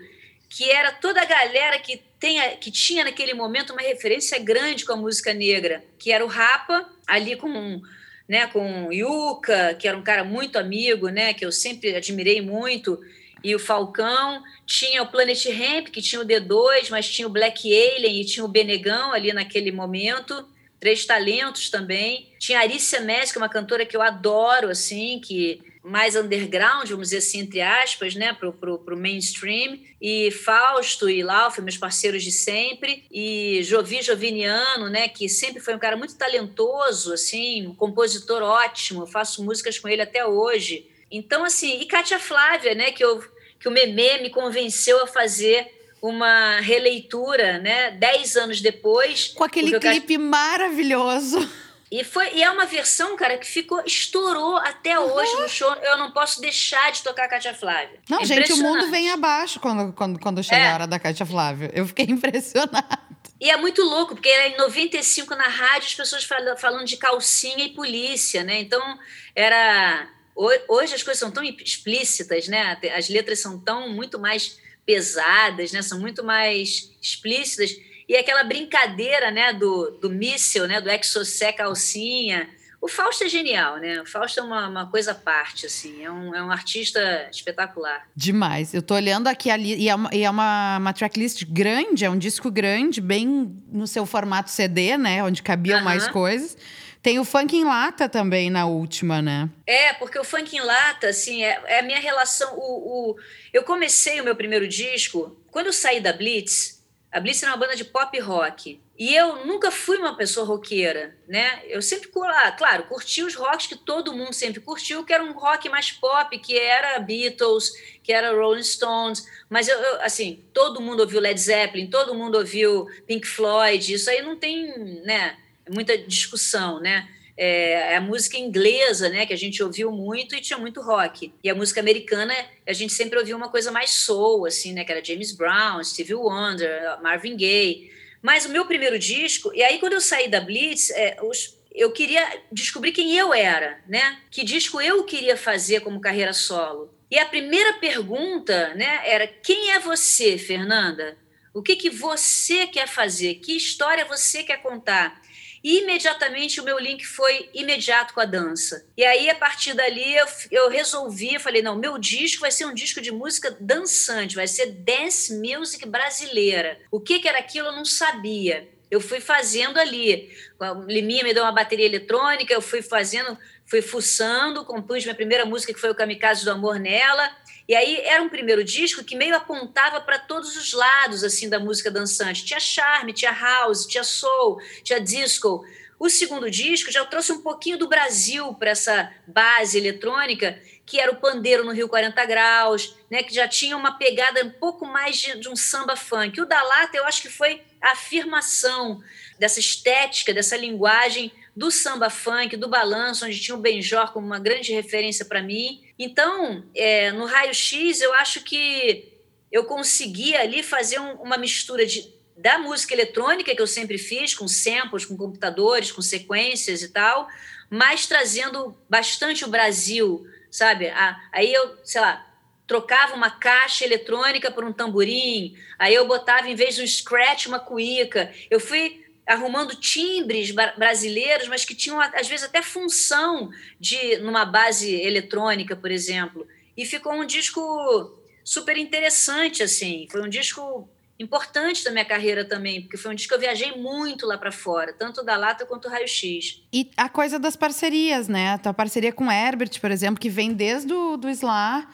que era toda a galera que tenha, que tinha naquele momento uma referência grande com a música negra, que era o Rapa, ali com né, com Yuka, que era um cara muito amigo, né, que eu sempre admirei muito, e o Falcão, tinha o Planet Ramp, que tinha o D2, mas tinha o Black Alien e tinha o Benegão ali naquele momento, três talentos também. Tinha a Arícia Messi, que é uma cantora que eu adoro, assim, que mais underground, vamos dizer assim, entre aspas, né, pro, pro, pro mainstream, e Fausto e Lauf, meus parceiros de sempre, e Jovi Joviniano, né, que sempre foi um cara muito talentoso, assim, um compositor ótimo, eu faço músicas com ele até hoje. Então, assim, e Kátia Flávia, né, que, eu, que o Memê me convenceu a fazer uma releitura, né, dez anos depois. Com aquele clipe maravilhoso. E, foi, e é uma versão, cara, que ficou, estourou até uhum. hoje no show. Eu não posso deixar de tocar a Kátia Flávia. Não, é gente, o mundo vem abaixo quando, quando, quando chega é. a hora da Kátia Flávia. Eu fiquei impressionada. E é muito louco, porque em 95 na rádio as pessoas falando de calcinha e polícia, né? Então era. Hoje as coisas são tão explícitas, né? As letras são tão muito mais pesadas, né? São muito mais explícitas e aquela brincadeira né, do, do míssil, né, do exocé calcinha. O Fausto é genial, né? O Fausto é uma, uma coisa à parte, assim. É um, é um artista espetacular. Demais. Eu tô olhando aqui ali, e é, uma, e é uma, uma tracklist grande, é um disco grande, bem no seu formato CD, né? Onde cabiam uh -huh. mais coisas. Tem o funk em lata também na última, né? É, porque o funk em lata, assim, é, é a minha relação. O, o, eu comecei o meu primeiro disco, quando eu saí da Blitz, a Blitz era uma banda de pop rock. E eu nunca fui uma pessoa roqueira, né? Eu sempre, ah, claro, curti os rocks que todo mundo sempre curtiu, que era um rock mais pop, que era Beatles, que era Rolling Stones. Mas, eu, eu assim, todo mundo ouviu Led Zeppelin, todo mundo ouviu Pink Floyd. Isso aí não tem, né, muita discussão, né? É, a música inglesa, né, que a gente ouviu muito e tinha muito rock. E a música americana, a gente sempre ouviu uma coisa mais soul, assim, né, que era James Brown, Stevie Wonder, Marvin Gaye. Mas o meu primeiro disco, e aí quando eu saí da Blitz, é, os, eu queria descobrir quem eu era, né? Que disco eu queria fazer como carreira solo. E a primeira pergunta, né, era quem é você, Fernanda? O que que você quer fazer? Que história você quer contar? E imediatamente o meu link foi imediato com a dança. E aí, a partir dali, eu, eu resolvi, eu falei, não, meu disco vai ser um disco de música dançante, vai ser dance music brasileira. O que, que era aquilo eu não sabia. Eu fui fazendo ali. A Liminha me deu uma bateria eletrônica, eu fui fazendo, fui fuçando, compus minha primeira música, que foi o Kamikaze do Amor nela. E aí era um primeiro disco que meio apontava para todos os lados assim da música dançante. Tinha charme, tinha house, tinha soul, tinha disco. O segundo disco já trouxe um pouquinho do Brasil para essa base eletrônica, que era o pandeiro no Rio 40 Graus, né, que já tinha uma pegada um pouco mais de, de um samba funk. O da Lata, eu acho que foi a afirmação dessa estética, dessa linguagem do samba funk, do balanço, onde tinha o Benjor como uma grande referência para mim. Então, é, no raio-x, eu acho que eu consegui ali fazer um, uma mistura de, da música eletrônica, que eu sempre fiz, com samples, com computadores, com sequências e tal, mas trazendo bastante o Brasil, sabe? Aí eu, sei lá, trocava uma caixa eletrônica por um tamborim, aí eu botava, em vez de um scratch, uma cuíca. Eu fui arrumando timbres brasileiros, mas que tinham às vezes até função de numa base eletrônica, por exemplo. E ficou um disco super interessante assim. Foi um disco importante da minha carreira também, porque foi um disco que eu viajei muito lá para fora, tanto da Lata quanto do Raio X. E a coisa das parcerias, né? A tua parceria com o Herbert, por exemplo, que vem desde o do Slá.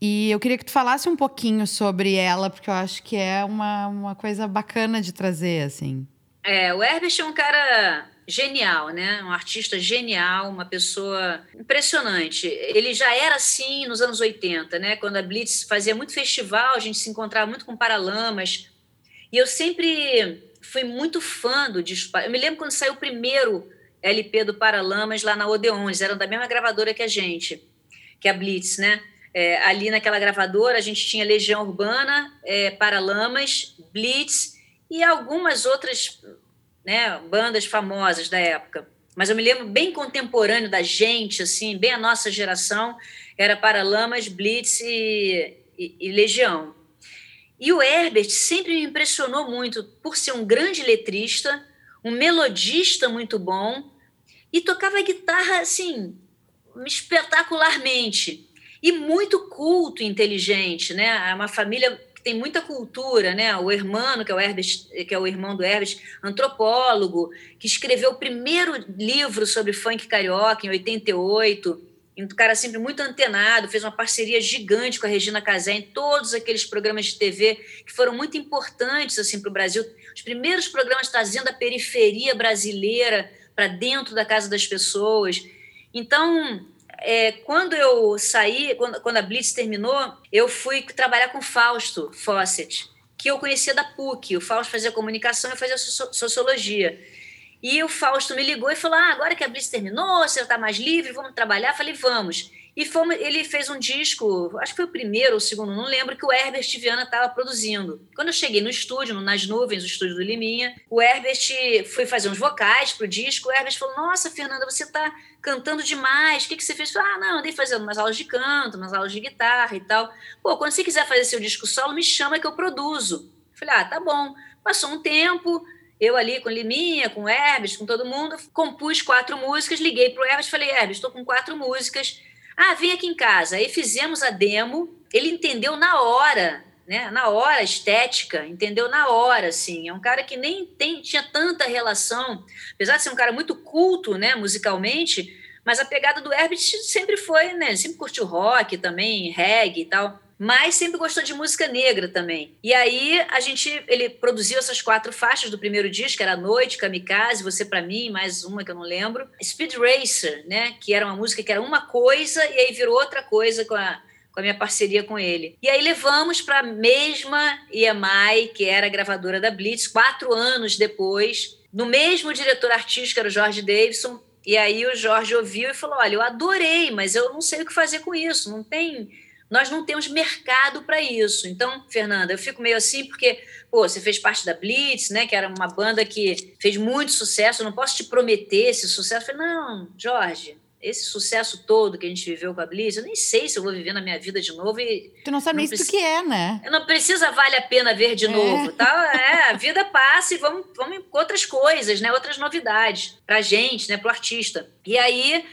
E eu queria que tu falasse um pouquinho sobre ela, porque eu acho que é uma, uma coisa bacana de trazer, assim. É, o Herbert é um cara genial, né? Um artista genial, uma pessoa impressionante. Ele já era assim nos anos 80, né? Quando a Blitz fazia muito festival, a gente se encontrava muito com Paralamas. E eu sempre fui muito fã do disco. Eu me lembro quando saiu o primeiro LP do Paralamas lá na Odeon, eles eram da mesma gravadora que a gente, que a Blitz, né? É, ali naquela gravadora a gente tinha Legião Urbana, é, Paralamas, Blitz e algumas outras né, bandas famosas da época. Mas eu me lembro bem contemporâneo da gente, assim, bem a nossa geração, era Paralamas, Blitz e, e, e Legião. E o Herbert sempre me impressionou muito por ser um grande letrista, um melodista muito bom e tocava guitarra assim espetacularmente e muito culto, inteligente, né? É uma família tem muita cultura, né? O Hermano, que é o Herbert, que é o irmão do Herbert, antropólogo, que escreveu o primeiro livro sobre funk carioca em 88 um cara sempre muito antenado, fez uma parceria gigante com a Regina Casé em todos aqueles programas de TV que foram muito importantes assim para o Brasil. Os primeiros programas trazendo a periferia brasileira para dentro da casa das pessoas. Então, é, quando eu saí, quando, quando a Blitz terminou, eu fui trabalhar com Fausto Fawcett, que eu conhecia da PUC. O Fausto fazia comunicação e fazia sociologia. E o Fausto me ligou e falou: ah, agora que a Blitz terminou, você está mais livre, vamos trabalhar. falei: vamos. E fomos, ele fez um disco, acho que foi o primeiro ou o segundo, não lembro, que o Herbert Viana estava produzindo. Quando eu cheguei no estúdio, nas nuvens, o estúdio do Liminha, o Herbert foi fazer uns vocais para o disco. O Herbert falou: Nossa, Fernanda, você está cantando demais. O que, que você fez? Eu falei, ah, não, andei fazendo umas aulas de canto, umas aulas de guitarra e tal. Pô, quando você quiser fazer seu disco solo, me chama que eu produzo. Eu falei, ah, tá bom. Passou um tempo, eu ali com Liminha, com Herbes, com todo mundo, compus quatro músicas, liguei para o Herbes e falei, Herbes, estou com quatro músicas. Ah, vem aqui em casa. Aí fizemos a demo, ele entendeu na hora, né? Na hora, estética, entendeu na hora, assim. É um cara que nem tem, tinha tanta relação, apesar de ser um cara muito culto, né, musicalmente, mas a pegada do Herbert sempre foi, né? Sempre curtiu rock também, reggae e tal mas sempre gostou de música negra também. E aí a gente, ele produziu essas quatro faixas do primeiro disco, era Noite, Kamikaze, Você para mim, mais uma que eu não lembro, Speed Racer, né, que era uma música que era uma coisa e aí virou outra coisa com a a minha parceria com ele. E aí levamos para a mesma EMI, que era a gravadora da Blitz, quatro anos depois, no mesmo diretor artístico, era o Jorge Davidson, e aí o Jorge ouviu e falou: Olha, eu adorei, mas eu não sei o que fazer com isso, não tem nós não temos mercado para isso. Então, Fernanda, eu fico meio assim porque, pô, você fez parte da Blitz, né, que era uma banda que fez muito sucesso, eu não posso te prometer esse sucesso. Eu falei, não, Jorge, esse sucesso todo que a gente viveu com a Blitz, eu nem sei se eu vou viver na minha vida de novo. E tu não sabe nem isso que é, né? Não precisa, vale a pena ver de é. novo, tá? É, a vida passa e vamos, vamos com outras coisas, né? Outras novidades pra gente, né? Pro artista. E aí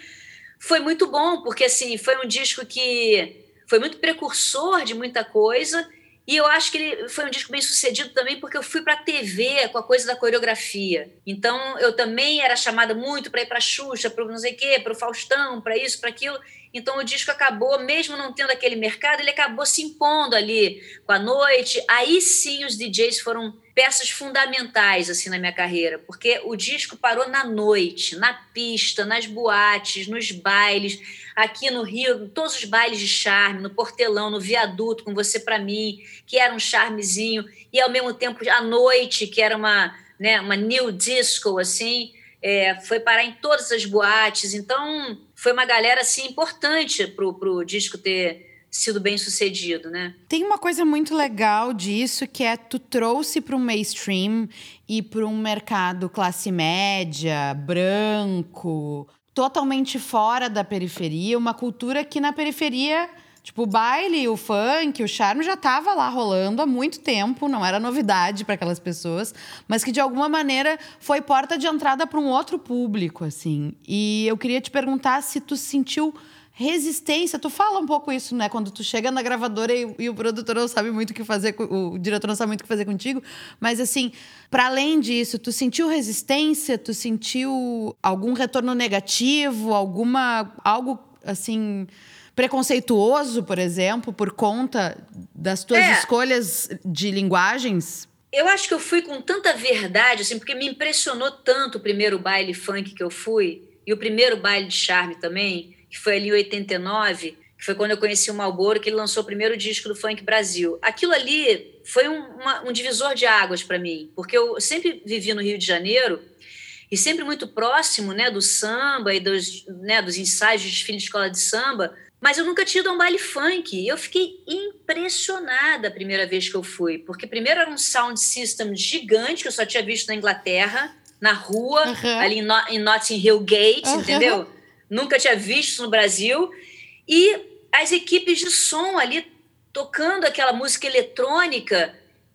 foi muito bom, porque assim, foi um disco que foi muito precursor de muita coisa. E eu acho que ele foi um disco bem sucedido também porque eu fui para a TV com a coisa da coreografia. Então eu também era chamada muito para ir para Xuxa, para não sei o quê, para o Faustão, para isso, para aquilo. Então o disco acabou, mesmo não tendo aquele mercado, ele acabou se impondo ali com a noite. Aí sim os DJs foram peças fundamentais assim na minha carreira, porque o disco parou na noite, na pista, nas boates, nos bailes, aqui no Rio, todos os bailes de charme, no Portelão, no Viaduto, com você para mim, que era um charmezinho, e ao mesmo tempo à noite, que era uma, né, uma new disco assim, é, foi parar em todas as boates. Então, foi uma galera assim importante para o disco ter sido bem sucedido, né? Tem uma coisa muito legal disso que é tu trouxe para o mainstream e para um mercado classe média, branco, totalmente fora da periferia, uma cultura que na periferia Tipo, o baile, o funk, o charme já estava lá rolando há muito tempo, não era novidade para aquelas pessoas, mas que de alguma maneira foi porta de entrada para um outro público, assim. E eu queria te perguntar se tu sentiu resistência. Tu fala um pouco isso, né? Quando tu chega na gravadora e, e, o produtor não sabe muito o que fazer, o diretor não sabe muito o que fazer contigo. Mas assim, para além disso, tu sentiu resistência? Tu sentiu algum retorno negativo? Alguma algo assim preconceituoso, por exemplo, por conta das tuas é. escolhas de linguagens? Eu acho que eu fui com tanta verdade, assim, porque me impressionou tanto o primeiro baile funk que eu fui e o primeiro baile de charme também que foi ali em 89, que foi quando eu conheci o Malboro, que ele lançou o primeiro disco do Funk Brasil. Aquilo ali foi um, uma, um divisor de águas para mim, porque eu sempre vivi no Rio de Janeiro e sempre muito próximo né, do samba e dos, né, dos ensaios de desfile de escola de samba, mas eu nunca tinha ido a um baile funk. E eu fiquei impressionada a primeira vez que eu fui, porque primeiro era um sound system gigante que eu só tinha visto na Inglaterra, na rua, uhum. ali em, no, em Notting Hill Gate, uhum. entendeu? Nunca tinha visto no Brasil. E as equipes de som ali tocando aquela música eletrônica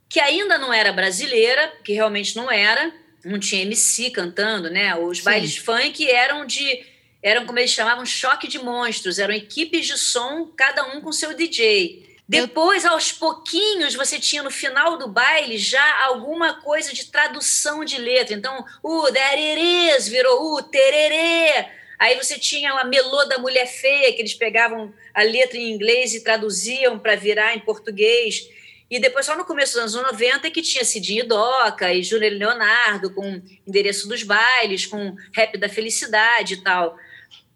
que ainda não era brasileira, que realmente não era, não tinha MC cantando, né? Os Sim. bailes funk eram de eram como eles chamavam choque de monstros, eram equipes de som, cada um com seu DJ. Depois, aos pouquinhos, você tinha no final do baile já alguma coisa de tradução de letra. Então, o dererês virou o tererê. Aí você tinha a melô da mulher feia, que eles pegavam a letra em inglês e traduziam para virar em português. E depois, só no começo dos anos 90, que tinha Cidinho Doca e Júnior Leonardo, com Endereço dos Bailes, com Rap da Felicidade e tal.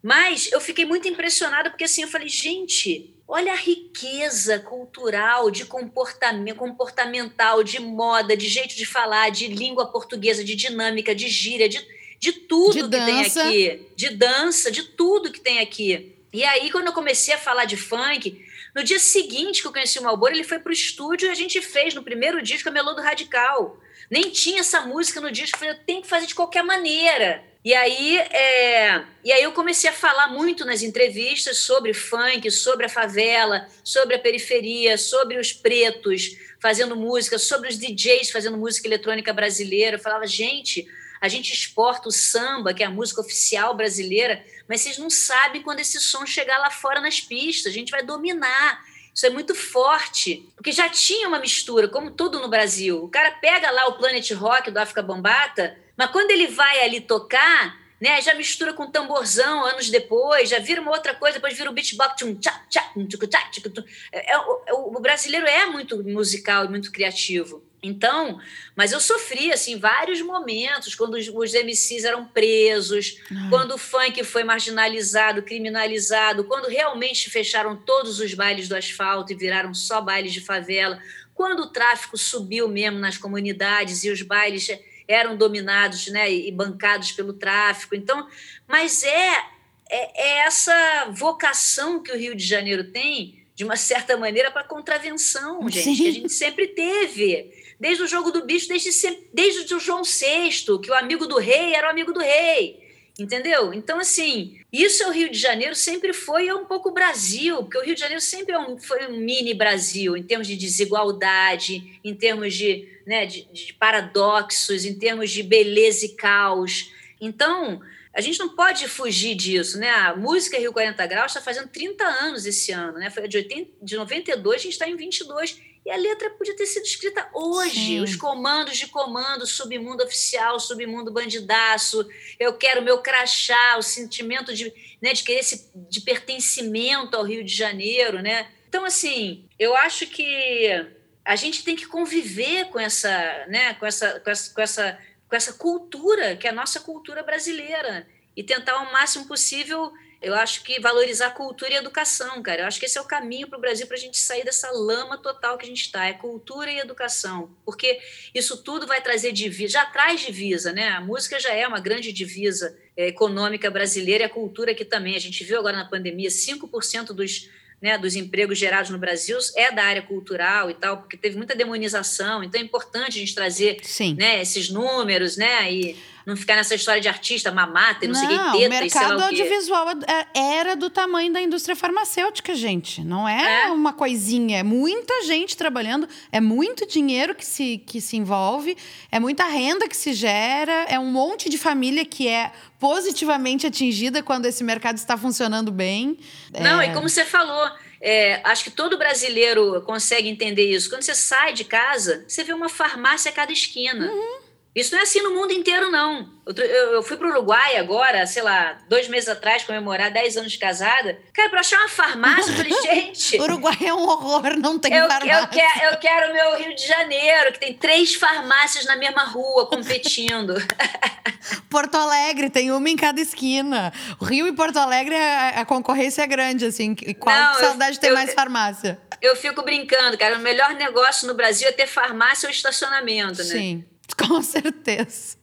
Mas eu fiquei muito impressionada, porque assim, eu falei, gente, olha a riqueza cultural, de comportamento, comportamental, de moda, de jeito de falar, de língua portuguesa, de dinâmica, de gíria, de, de tudo de que dança. tem aqui. De dança, de tudo que tem aqui. E aí, quando eu comecei a falar de funk, no dia seguinte que eu conheci o Malboro, ele foi para o estúdio e a gente fez no primeiro disco a Melô do Radical. Nem tinha essa música no disco, eu falei, eu tenho que fazer de qualquer maneira. E aí, é, e aí eu comecei a falar muito nas entrevistas sobre funk, sobre a favela, sobre a periferia, sobre os pretos fazendo música, sobre os DJs fazendo música eletrônica brasileira. Eu falava, gente, a gente exporta o samba, que é a música oficial brasileira, mas vocês não sabem quando esse som chegar lá fora nas pistas, a gente vai dominar. Isso é muito forte, porque já tinha uma mistura, como tudo no Brasil. O cara pega lá o Planet Rock do África Bambata, mas quando ele vai ali tocar, né, já mistura com tamborzão anos depois, já vira uma outra coisa, depois vira o beatbox. Tchum, tchá, tchá, é, é, o, o brasileiro é muito musical e muito criativo. Então, mas eu sofri assim vários momentos quando os, os MCs eram presos, Ai. quando o funk foi marginalizado, criminalizado, quando realmente fecharam todos os bailes do asfalto e viraram só bailes de favela, quando o tráfico subiu mesmo nas comunidades e os bailes eram dominados né, e bancados pelo tráfico. Então, mas é, é, é essa vocação que o Rio de Janeiro tem, de uma certa maneira, para contravenção, gente, Sim. que a gente sempre teve. Desde o jogo do bicho, desde, desde o João VI, que o amigo do rei era o amigo do rei. Entendeu? Então, assim, isso é o Rio de Janeiro, sempre foi é um pouco Brasil, porque o Rio de Janeiro sempre é um, foi um mini Brasil, em termos de desigualdade, em termos de, né, de, de paradoxos, em termos de beleza e caos. Então, a gente não pode fugir disso, né? A música Rio 40 Graus está fazendo 30 anos esse ano, né? Foi de, 80, de 92, a gente está em 22. E a letra podia ter sido escrita hoje. Sim. Os comandos de comando, submundo oficial, submundo bandidaço, eu quero meu crachá, o sentimento de, né, de querer esse, de pertencimento ao Rio de Janeiro, né? Então, assim, eu acho que a gente tem que conviver com essa, né, com essa, com essa, com essa, com essa cultura, que é a nossa cultura brasileira, e tentar ao máximo possível eu acho que valorizar cultura e educação, cara. Eu acho que esse é o caminho para o Brasil para a gente sair dessa lama total que a gente está. É cultura e educação. Porque isso tudo vai trazer divisa, já traz divisa, né? A música já é uma grande divisa é, econômica brasileira e a cultura aqui também. A gente viu agora na pandemia 5% dos. Né, dos empregos gerados no Brasil é da área cultural e tal, porque teve muita demonização, então é importante a gente trazer né, esses números, né? E, não ficar nessa história de artista, mamata e não, não sei o que, teta o mercado audiovisual é, era do tamanho da indústria farmacêutica, gente. Não é, é, uma coisinha, é muita gente trabalhando, é muito dinheiro que se, que se envolve, é muita renda que se gera, é um monte de família que é positivamente atingida quando esse mercado está funcionando bem. Não, é... e como você falou, é, acho que todo brasileiro consegue entender isso. Quando você sai de casa, você vê uma farmácia a cada esquina. Uhum. Isso não é assim no mundo inteiro, não. Eu, fui para o Uruguai agora, sei lá, dois meses atrás, comemorar 10 anos de casada. Cara, para achar uma farmácia, eu falei, gente. Uruguai é um horror, não tem eu, farmácia. Eu quero, eu quero meu Rio de Janeiro, que tem três farmácias na mesma rua competindo. Porto Alegre tem uma em cada esquina. Rio e Porto Alegre, a, a concorrência é grande, assim. Qual não, saudade de ter eu, mais farmácia? Eu fico brincando, cara. O melhor negócio no Brasil é ter farmácia ou estacionamento, né? Sim. Com certeza.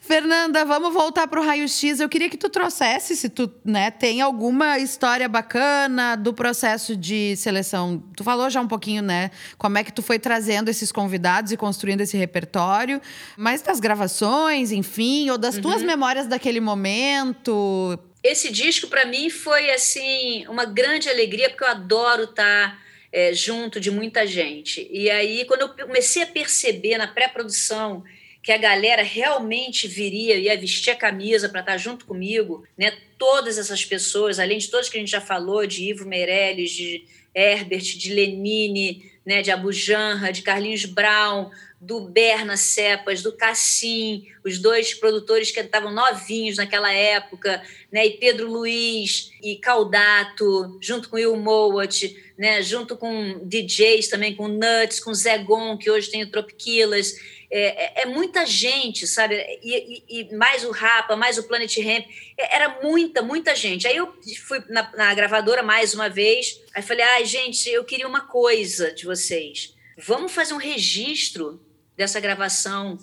Fernanda, vamos voltar para o raio-x. Eu queria que tu trouxesse, se tu né, tem alguma história bacana do processo de seleção. Tu falou já um pouquinho, né? Como é que tu foi trazendo esses convidados e construindo esse repertório, mas das gravações, enfim, ou das uhum. tuas memórias daquele momento. Esse disco, para mim, foi assim uma grande alegria, porque eu adoro estar. Tá é, junto de muita gente. E aí, quando eu comecei a perceber na pré-produção que a galera realmente viria, ia vestir a camisa para estar junto comigo, né? Todas essas pessoas, além de todas que a gente já falou, de Ivo Meirelles, de Herbert, de Lenine, né? de Abu Janra, de Carlinhos Brown, do Berna Cepas, do Cassim, os dois produtores que estavam novinhos naquela época, né? e Pedro Luiz e Caldato, junto com Il Mowat, né? junto com DJs também, com Nuts, com Zé Gon, que hoje tem o Tropiquilas. É, é, é, muita gente, sabe? E, e, e, mais o Rapa, mais o Planet Ramp. É, era muita, muita gente. Aí eu fui na, na gravadora mais uma vez, aí falei, ai, ah, gente, eu queria uma coisa de vocês. Vamos fazer um registro dessa gravação.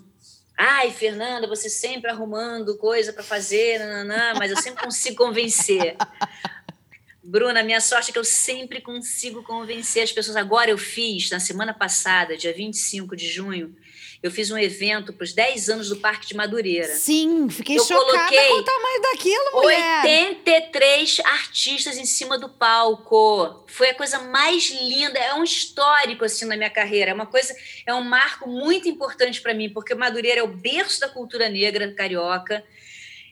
Ai, Fernanda, você sempre arrumando coisa para fazer, nananã, mas eu sempre consigo convencer. Bruna, minha sorte é que eu sempre consigo convencer as pessoas. Agora eu fiz, na semana passada, dia 25 de junho, eu fiz um evento para os 10 anos do Parque de Madureira. Sim, fiquei eu chocada com o tamanho daquilo, mulher. 83 artistas em cima do palco. Foi a coisa mais linda, é um histórico assim na minha carreira, é uma coisa, é um marco muito importante para mim, porque Madureira é o berço da cultura negra carioca.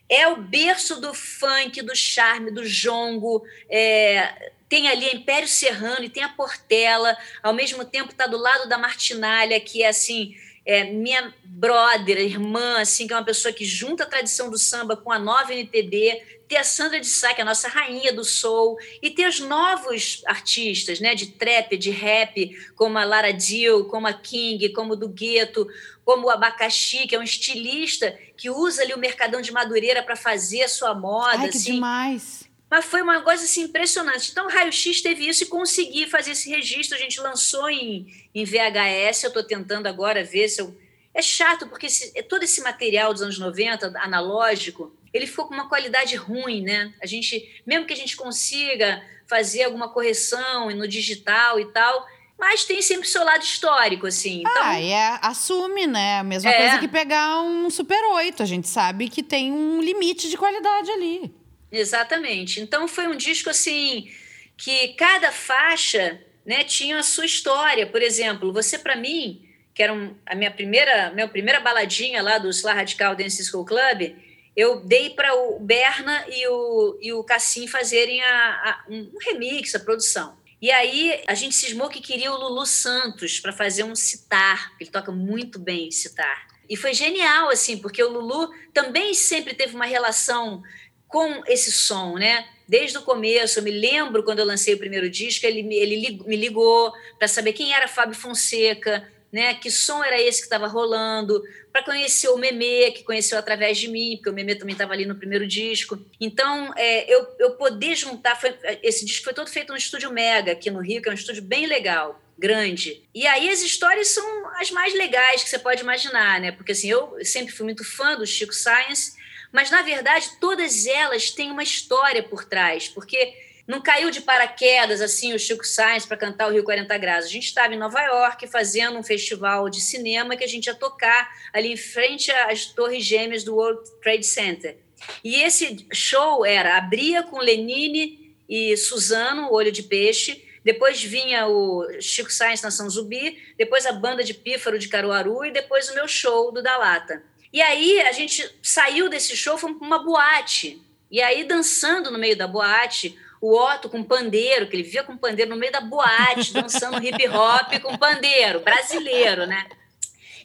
É o berço do funk, do charme, do jongo, é, tem ali a Império Serrano e tem a Portela, ao mesmo tempo está do lado da Martinalha, que é assim, é, minha brother, irmã, assim, que é uma pessoa que junta a tradição do samba com a nova NPB, ter a Sandra de Sá, que é a nossa rainha do soul, e ter os novos artistas, né, de trap, de rap, como a Lara Dill, como a King, como o do Gueto, como o Abacaxi, que é um estilista que usa ali o Mercadão de Madureira para fazer a sua moda. Ai, que assim. demais! Mas foi uma coisa assim, impressionante. Então, o Raio X teve isso e consegui fazer esse registro. A gente lançou em, em VHS. Eu estou tentando agora ver se eu. É chato, porque esse, todo esse material dos anos 90, analógico, ele ficou com uma qualidade ruim, né? A gente, mesmo que a gente consiga fazer alguma correção no digital e tal, mas tem sempre seu lado histórico, assim. Então... Ah, é, assume, né? A mesma é. coisa que pegar um Super 8. A gente sabe que tem um limite de qualidade ali. Exatamente. Então foi um disco assim que cada faixa, né, tinha a sua história. Por exemplo, você para mim, que era um, a minha primeira, minha primeira baladinha lá do Sla Radical Dance School Club, eu dei para o Berna e o, e o Cassim fazerem a, a, um remix, a produção. E aí a gente cismou que queria o Lulu Santos para fazer um citar, ele toca muito bem citar. E foi genial, assim, porque o Lulu também sempre teve uma relação com esse som, né? Desde o começo, eu me lembro quando eu lancei o primeiro disco, ele, ele me ligou para saber quem era Fábio Fonseca, né? Que som era esse que estava rolando, para conhecer o Memê, que conheceu através de mim, porque o Memê também estava ali no primeiro disco. Então, é, eu, eu poder juntar, foi, esse disco foi todo feito no estúdio Mega, aqui no Rio, que é um estúdio bem legal grande. E aí as histórias são as mais legais que você pode imaginar, né? Porque assim, eu sempre fui muito fã do Chico Science mas, na verdade, todas elas têm uma história por trás, porque não caiu de paraquedas assim o Chico Sainz para cantar o Rio 40 Graus. A gente estava em Nova York fazendo um festival de cinema que a gente ia tocar ali em frente às torres gêmeas do World Trade Center. E esse show era abria com Lenine e Suzano, Olho de Peixe, depois vinha o Chico Sainz na São Zubi, depois a banda de Pífaro de Caruaru e depois o meu show do Da Lata. E aí a gente saiu desse show, fomos para uma boate. E aí, dançando no meio da boate, o Otto com pandeiro, que ele via com pandeiro no meio da boate, dançando hip hop com pandeiro, brasileiro, né?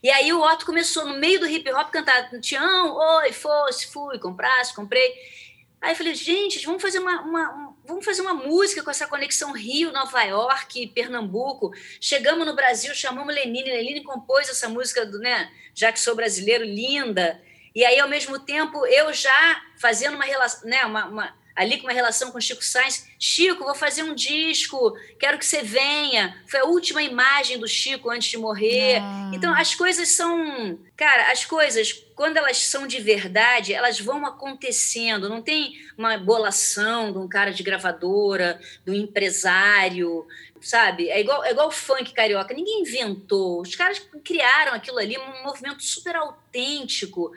E aí o Otto começou, no meio do hip hop, cantar Tião, oi, fosse, fui, comprasse, comprei. Aí eu falei, gente, vamos fazer uma, uma, vamos fazer uma música com essa conexão Rio, Nova York, Pernambuco. Chegamos no Brasil, chamamos Lenine, Lenine compôs essa música, do, né, já que sou brasileiro, linda. E aí, ao mesmo tempo, eu já fazendo uma relação, né, uma, uma ali com uma relação com Chico Sainz. Chico, vou fazer um disco, quero que você venha. Foi a última imagem do Chico antes de morrer. Ah. Então, as coisas são. Cara, as coisas, quando elas são de verdade, elas vão acontecendo. Não tem uma bolação de um cara de gravadora, do empresário, sabe? É igual, é igual o funk carioca. Ninguém inventou. Os caras criaram aquilo ali, um movimento super autêntico.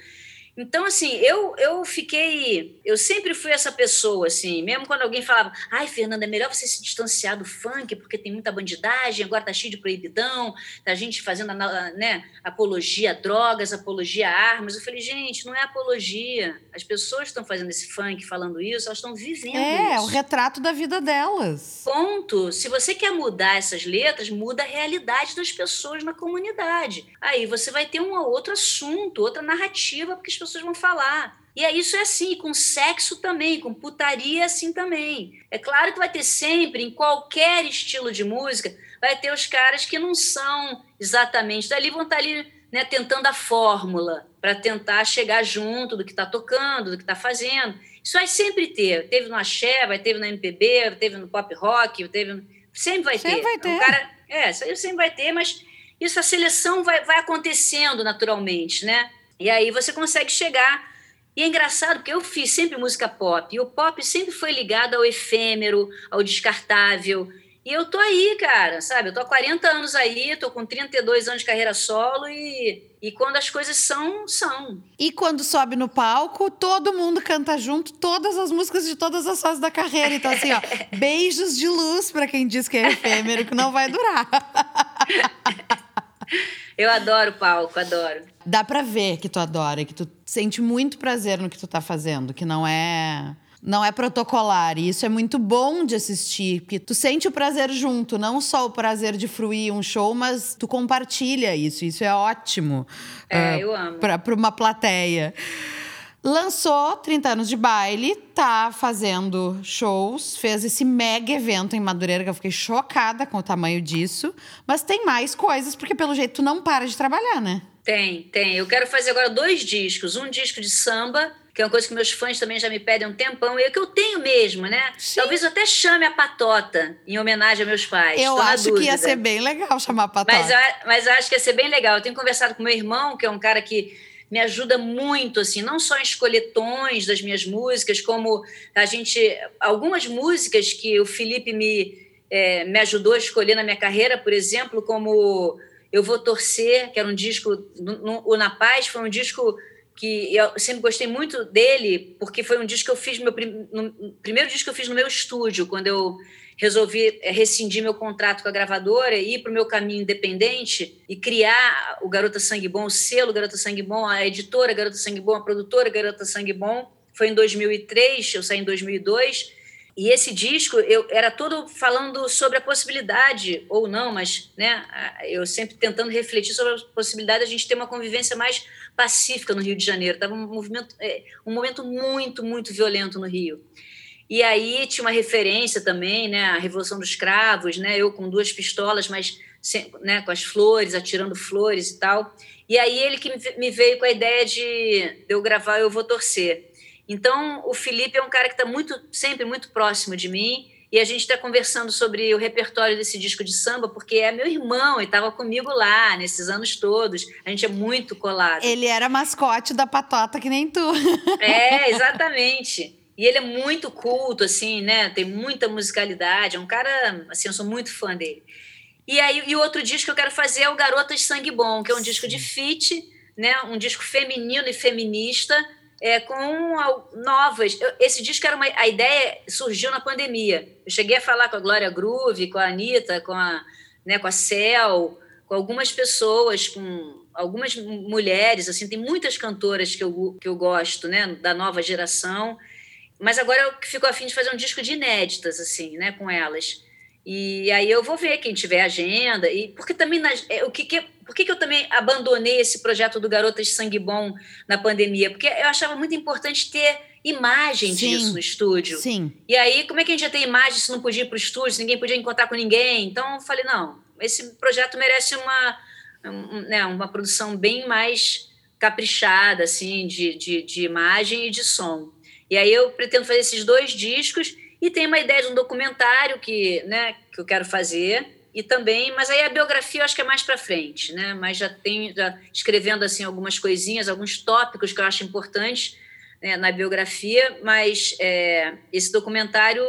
Então, assim, eu, eu fiquei. Eu sempre fui essa pessoa, assim, mesmo quando alguém falava, ai, Fernanda, é melhor você se distanciar do funk, porque tem muita bandidagem, agora tá cheio de proibidão, tá gente fazendo né, apologia a drogas, apologia a armas. Eu falei, gente, não é apologia. As pessoas estão fazendo esse funk, falando isso, elas estão vivendo é, isso. É, o retrato da vida delas. Ponto. Se você quer mudar essas letras, muda a realidade das pessoas na comunidade. Aí você vai ter um outro assunto, outra narrativa, porque as pessoas vão falar. E é isso é assim, com sexo também, com putaria é assim também. É claro que vai ter sempre, em qualquer estilo de música, vai ter os caras que não são exatamente dali, vão estar ali né, tentando a fórmula para tentar chegar junto do que está tocando, do que está fazendo. Isso vai sempre ter. Teve no axé, vai ter no MPB, teve no pop rock, teve sempre vai sempre ter. Vai ter. O cara, é, isso aí sempre vai ter, mas isso a seleção vai, vai acontecendo naturalmente, né? E aí você consegue chegar. E é engraçado porque eu fiz sempre música pop, e o pop sempre foi ligado ao efêmero, ao descartável. E eu tô aí, cara, sabe? Eu tô há 40 anos aí, tô com 32 anos de carreira solo e, e quando as coisas são, são. E quando sobe no palco, todo mundo canta junto todas as músicas de todas as fases da carreira. Então, assim, ó, beijos de luz para quem diz que é efêmero, que não vai durar. Eu adoro palco, adoro. Dá pra ver que tu adora, que tu sente muito prazer no que tu tá fazendo, que não é não é protocolar. E isso é muito bom de assistir, porque tu sente o prazer junto, não só o prazer de fruir um show, mas tu compartilha isso. Isso é ótimo. É, uh, eu amo. Pra, pra uma plateia. Lançou 30 anos de baile, tá fazendo shows, fez esse mega evento em Madureira, que eu fiquei chocada com o tamanho disso. Mas tem mais coisas, porque pelo jeito tu não para de trabalhar, né? Tem, tem. Eu quero fazer agora dois discos. Um disco de samba, que é uma coisa que meus fãs também já me pedem há um tempão, e é que eu tenho mesmo, né? Sim. Talvez eu até chame a Patota, em homenagem a meus pais. Eu acho que ia ser bem legal chamar a Patota. Mas, mas eu acho que ia ser bem legal. Eu tenho conversado com meu irmão, que é um cara que me ajuda muito, assim, não só em escolher tons das minhas músicas, como a gente. Algumas músicas que o Felipe me, é, me ajudou a escolher na minha carreira, por exemplo, como Eu Vou Torcer, que era um disco. No, o Na Paz foi um disco que eu sempre gostei muito dele, porque foi um disco que eu fiz, meu no, primeiro disco que eu fiz no meu estúdio, quando eu resolvi eh, rescindir meu contrato com a gravadora e ir para o meu caminho independente e criar o Garota Sangue Bom, o selo Garota Sangue Bom, a editora Garota Sangue Bom, a produtora Garota Sangue Bom. Foi em 2003, eu saí em 2002. E esse disco eu era todo falando sobre a possibilidade ou não, mas né, eu sempre tentando refletir sobre a possibilidade de a gente ter uma convivência mais pacífica no Rio de Janeiro. Tava um movimento, eh, um momento muito, muito violento no Rio. E aí tinha uma referência também, né, a Revolução dos Cravos, né, eu com duas pistolas, mas né, com as flores, atirando flores e tal. E aí ele que me veio com a ideia de eu gravar Eu Vou Torcer. Então, o Felipe é um cara que está muito, sempre muito próximo de mim, e a gente está conversando sobre o repertório desse disco de samba, porque é meu irmão e estava comigo lá nesses anos todos. A gente é muito colado. Ele era mascote da patota que nem tu. É, exatamente. E ele é muito culto, assim, né? Tem muita musicalidade. É um cara, assim, eu sou muito fã dele. E aí, e o outro disco que eu quero fazer é o Garotas Sangue Bom, que é um disco de feat, né? Um disco feminino e feminista, é, com novas. Eu, esse disco era uma. A ideia surgiu na pandemia. Eu cheguei a falar com a Glória Groove, com a Anitta, com a, né, com a Cel, com algumas pessoas, com algumas mulheres, assim, tem muitas cantoras que eu, que eu gosto, né, da nova geração. Mas agora eu fico afim de fazer um disco de inéditas, assim, né, com elas. E aí eu vou ver quem tiver agenda, e porque também nas, é, o que, que por que, que eu também abandonei esse projeto do Garotas de Sangue Bom na pandemia? Porque eu achava muito importante ter imagem sim, disso no estúdio. Sim. E aí, como é que a gente ia ter imagem se não podia ir para o estúdio, se ninguém podia encontrar com ninguém? Então, eu falei, não, esse projeto merece uma, um, né, uma produção bem mais caprichada, assim, de, de, de imagem e de som. E aí eu pretendo fazer esses dois discos e tem uma ideia de um documentário que, né, que eu quero fazer e também, mas aí a biografia eu acho que é mais para frente, né? Mas já tenho já escrevendo assim algumas coisinhas, alguns tópicos que eu acho importantes né, na biografia, mas é, esse documentário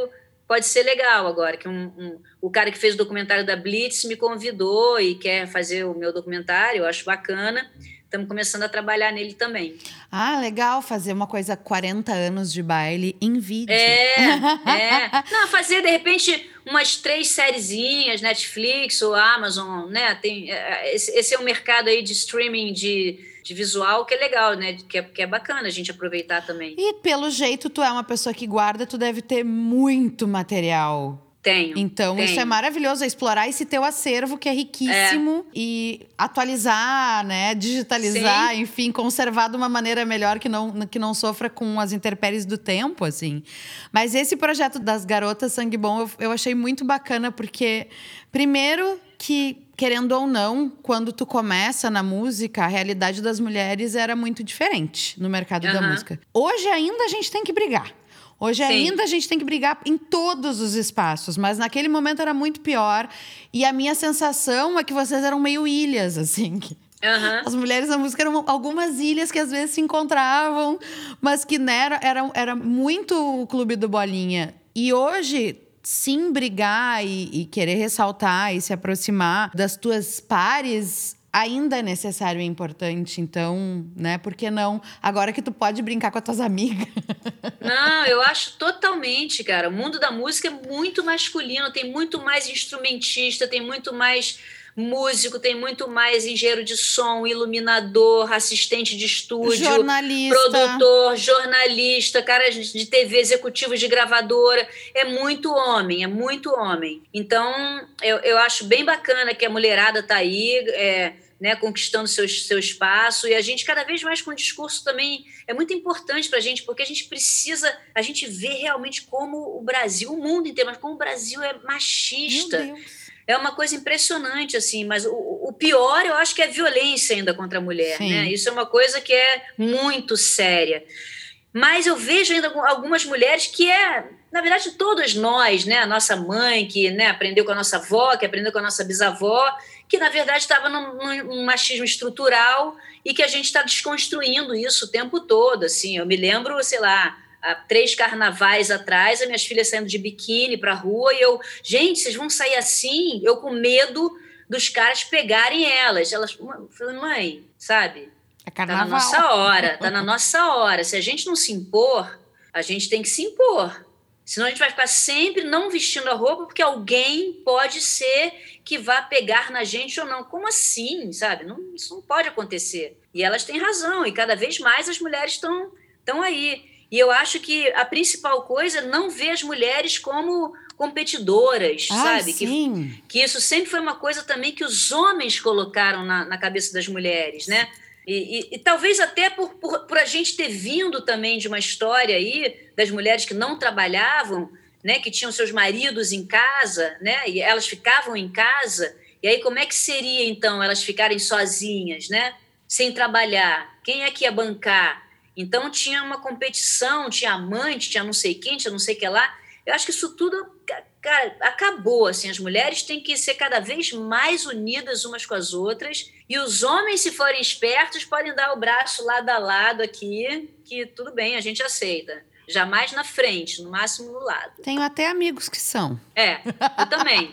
pode ser legal agora, que um, um, o cara que fez o documentário da Blitz me convidou e quer fazer o meu documentário, eu acho bacana estamos começando a trabalhar nele também. Ah, legal fazer uma coisa 40 anos de baile em vídeo. É, é. Não, fazer de repente umas três sériezinhas, Netflix ou Amazon, né? Tem, é, esse, esse é um mercado aí de streaming de, de visual que é legal, né? Que é, que é bacana a gente aproveitar também. E pelo jeito, tu é uma pessoa que guarda, tu deve ter muito material tenho. Então, tenho. isso é maravilhoso, é explorar esse teu acervo que é riquíssimo é. e atualizar, né? Digitalizar, Sim. enfim, conservar de uma maneira melhor que não, que não sofra com as intempéries do tempo, assim. Mas esse projeto das garotas Sangue Bom eu, eu achei muito bacana, porque, primeiro, que querendo ou não, quando tu começa na música, a realidade das mulheres era muito diferente no mercado uhum. da música. Hoje ainda a gente tem que brigar. Hoje Sim. ainda a gente tem que brigar em todos os espaços, mas naquele momento era muito pior. E a minha sensação é que vocês eram meio ilhas, assim. Uhum. As mulheres da música eram algumas ilhas que às vezes se encontravam, mas que né, era, era, era muito o clube do Bolinha. E hoje, sim, brigar e, e querer ressaltar e se aproximar das tuas pares ainda é necessário e importante. Então, né? Por que não? Agora que tu pode brincar com as tuas amigas. Não, eu acho totalmente, cara. O mundo da música é muito masculino, tem muito mais instrumentista, tem muito mais músico, tem muito mais engenheiro de som, iluminador, assistente de estúdio, jornalista. produtor, jornalista, cara de TV, executivo de gravadora. É muito homem, é muito homem. Então, eu, eu acho bem bacana que a mulherada tá aí. É, né, conquistando seu, seu espaço, e a gente cada vez mais com o discurso também é muito importante para a gente, porque a gente precisa, a gente vê realmente como o Brasil, o mundo inteiro, mas como o Brasil é machista. É uma coisa impressionante, assim, mas o, o, pior eu acho que é a violência ainda contra a mulher, Sim. né? Isso é uma coisa que é muito séria. Mas eu vejo ainda algumas mulheres que é, na verdade, todas nós, né? A nossa mãe, que né, aprendeu com a nossa avó, que aprendeu com a nossa bisavó, que na verdade estava num, num, machismo estrutural e que a gente está desconstruindo isso o tempo todo. Assim, eu me lembro, sei lá, há três carnavais atrás, as minhas filhas saindo de biquíni para a rua e eu, gente, vocês vão sair assim? Eu com medo dos caras pegarem elas. Elas, falando, mãe, sabe? É carnaval. Tá na nossa hora, tá na nossa hora. Se a gente não se impor, a gente tem que se impor. Senão a gente vai ficar sempre não vestindo a roupa porque alguém pode ser que vá pegar na gente ou não. Como assim, sabe? Não, isso não pode acontecer. E elas têm razão, e cada vez mais as mulheres estão estão aí. E eu acho que a principal coisa é não ver as mulheres como competidoras, ah, sabe? Sim. Que, que isso sempre foi uma coisa também que os homens colocaram na, na cabeça das mulheres, né? E, e, e, talvez até por, por, por, a gente ter vindo também de uma história aí das mulheres que não trabalhavam, né, que tinham seus maridos em casa, né, e elas ficavam em casa. E aí como é que seria então elas ficarem sozinhas, né, sem trabalhar? Quem é que ia bancar? Então tinha uma competição, tinha amante, tinha não sei quem, tinha não sei que lá. Eu acho que isso tudo cara, acabou. Assim, as mulheres têm que ser cada vez mais unidas umas com as outras. E os homens, se forem espertos, podem dar o braço lado a lado aqui, que tudo bem, a gente aceita. Jamais na frente, no máximo no lado. Tenho até amigos que são. É, eu também.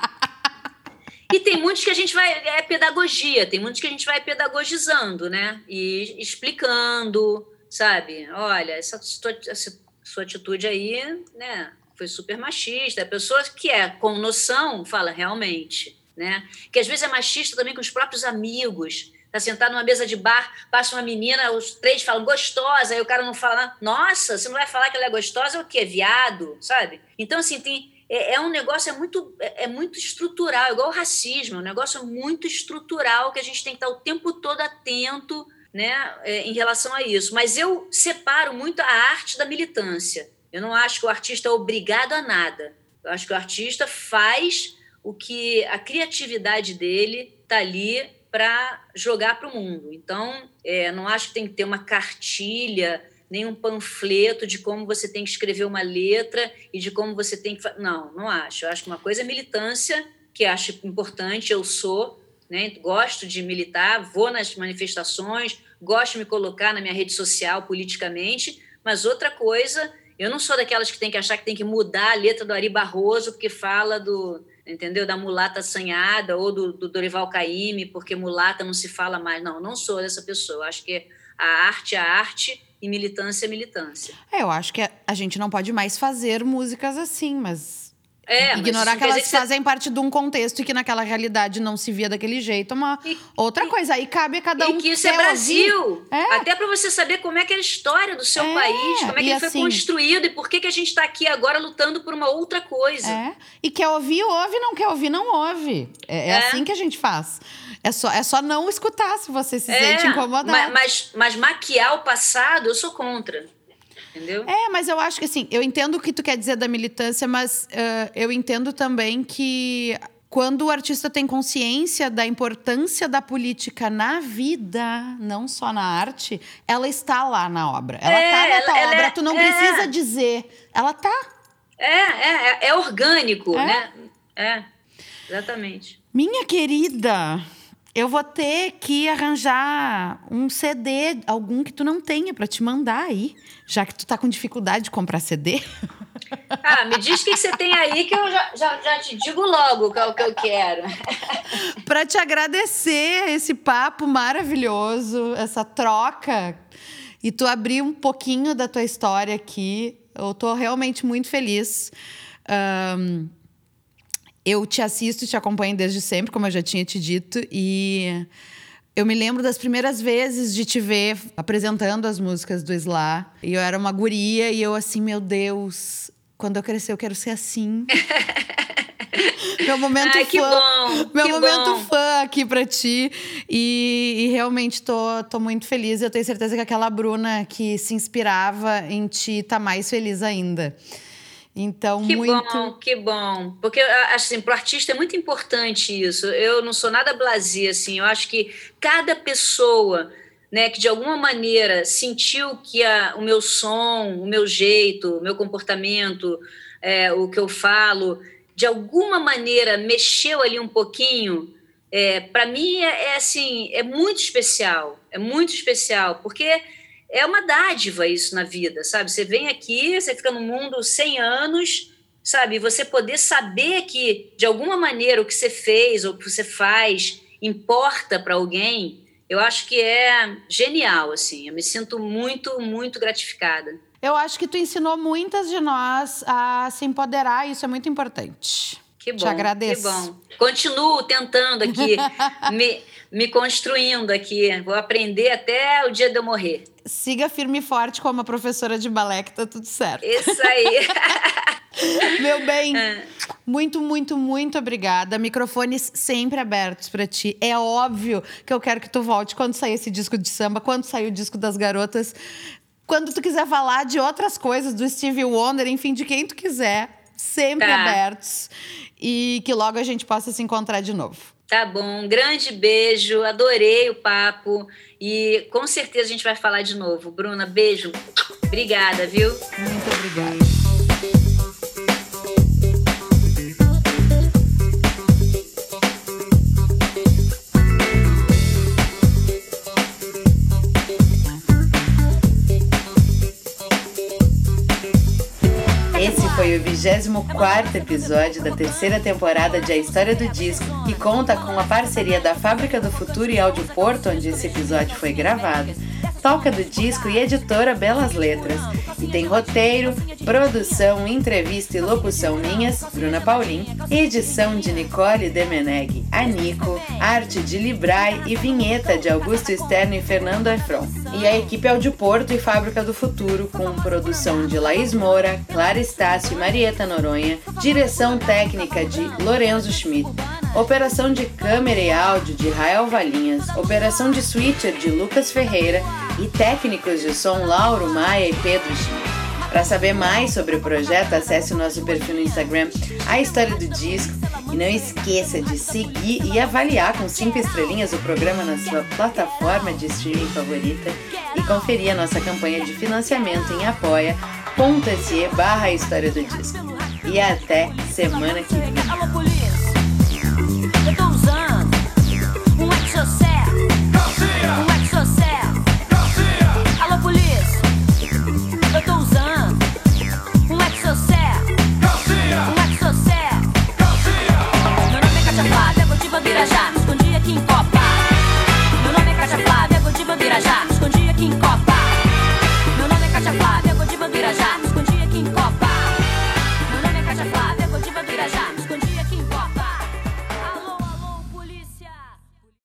E tem muitos que a gente vai. É pedagogia, tem muitos que a gente vai pedagogizando, né? E explicando, sabe? Olha, essa sua, essa sua atitude aí, né? Foi super machista. A pessoa que é com noção fala realmente, né? Que às vezes é machista também com os próprios amigos. Tá sentado numa mesa de bar, passa uma menina, os três falam gostosa, aí o cara não fala, nossa, você não vai falar que ela é gostosa, é o quê? Viado, sabe? Então, assim, tem é, é um negócio é muito, é, é, muito estrutural, igual o racismo, é um negócio muito estrutural que a gente tem que estar o tempo todo atento né, é, em relação a isso. Mas eu separo muito a arte da militância. Eu não acho que o artista é obrigado a nada. Eu acho que o artista faz o que a criatividade dele está ali para jogar para o mundo. Então, é, não acho que tem que ter uma cartilha, nem um panfleto de como você tem que escrever uma letra e de como você tem que. Não, não acho. Eu acho que uma coisa é militância, que acho importante, eu sou, né? gosto de militar, vou nas manifestações, gosto de me colocar na minha rede social politicamente, mas outra coisa, eu não sou daquelas que tem que achar que tem que mudar a letra do Ari Barroso porque fala do, entendeu, da mulata assanhada ou do, do Dorival Caymmi porque mulata não se fala mais. Não, não sou dessa pessoa. Acho que a arte é a arte e militância é militância. É, eu acho que a gente não pode mais fazer músicas assim, mas é, Ignorar que elas fazem você... parte de um contexto e que naquela realidade não se via daquele jeito, é uma e, outra e, coisa. Aí cabe a cada um. E que isso é Brasil. É. Até para você saber como é que é a história do seu é. país, como é que e ele assim, foi construído e por que, que a gente está aqui agora lutando por uma outra coisa. É. E quer ouvir, ouve, não quer ouvir, não ouve. É, é, é. assim que a gente faz. É só, é só não escutar se você se sente incomodado. Mas, mas, mas maquiar o passado, eu sou contra entendeu? É, mas eu acho que assim, eu entendo o que tu quer dizer da militância, mas uh, eu entendo também que quando o artista tem consciência da importância da política na vida, não só na arte, ela está lá na obra. Ela é, tá na tua ela, obra, é, tu não é, precisa dizer. Ela tá. É, é, é, é orgânico, é? né? É, exatamente. Minha querida, eu vou ter que arranjar um CD, algum que tu não tenha para te mandar aí, já que tu tá com dificuldade de comprar CD. Ah, me diz o que você tem aí que eu já, já, já te digo logo qual é que eu quero. para te agradecer esse papo maravilhoso, essa troca e tu abrir um pouquinho da tua história aqui. Eu tô realmente muito feliz. Um, eu te assisto e te acompanho desde sempre, como eu já tinha te dito, e eu me lembro das primeiras vezes de te ver apresentando as músicas do Slá. E eu era uma guria e eu assim, meu Deus, quando eu crescer eu quero ser assim. meu momento Ai, fã. Que bom, meu que momento bom. fã aqui pra ti. E, e, realmente tô, tô muito feliz. Eu tenho certeza que aquela Bruna que se inspirava em ti tá mais feliz ainda. Então, que muito. bom, que bom. Porque, assim, para o artista é muito importante isso. Eu não sou nada blasé, assim. Eu acho que cada pessoa né, que de alguma maneira sentiu que a, o meu som, o meu jeito, o meu comportamento, é, o que eu falo, de alguma maneira mexeu ali um pouquinho, é, para mim é, é assim, é muito especial. É muito especial, porque é uma dádiva isso na vida, sabe? Você vem aqui, você fica no mundo 100 anos, sabe? Você poder saber que, de alguma maneira, o que você fez ou o que você faz importa para alguém, eu acho que é genial, assim. Eu me sinto muito, muito gratificada. Eu acho que tu ensinou muitas de nós a se empoderar, e isso é muito importante. Que bom. Te agradeço. Que bom. Continuo tentando aqui, me, me construindo aqui. Vou aprender até o dia de eu morrer. Siga firme e forte como a professora de balé, que tá tudo certo. Isso aí. Meu bem, é. muito, muito, muito obrigada. Microfones sempre abertos para ti. É óbvio que eu quero que tu volte quando sair esse disco de samba, quando sair o disco das garotas. Quando tu quiser falar de outras coisas, do Stevie Wonder, enfim, de quem tu quiser, sempre tá. abertos. E que logo a gente possa se encontrar de novo. Tá bom, grande beijo, adorei o papo e com certeza a gente vai falar de novo. Bruna, beijo. Obrigada, viu? Muito obrigada. Foi o 24 episódio da terceira temporada de A História do Disco que conta com a parceria da Fábrica do Futuro e Áudio Porto, onde esse episódio foi gravado, Toca do Disco e editora Belas Letras. E tem roteiro, produção, entrevista e locução minhas, Bruna Paulin, edição de Nicole Demeneg, a Nico, arte de Librai e vinheta de Augusto Externo e Fernando Efron. E a equipe Áudio Porto e Fábrica do Futuro, com produção de Laís Moura, Clara Estácio e Marieta Noronha, direção técnica de Lorenzo Schmidt, operação de câmera e áudio de Rael Valinhas, operação de switcher de Lucas Ferreira e técnicos de som Lauro Maia e Pedro Schmidt. Para saber mais sobre o projeto, acesse o nosso perfil no Instagram, a história do disco, e não esqueça de seguir e avaliar com cinco estrelinhas o programa na sua plataforma de streaming favorita e conferir a nossa campanha de financiamento em apoia.se barra história do disco. E até semana que vem.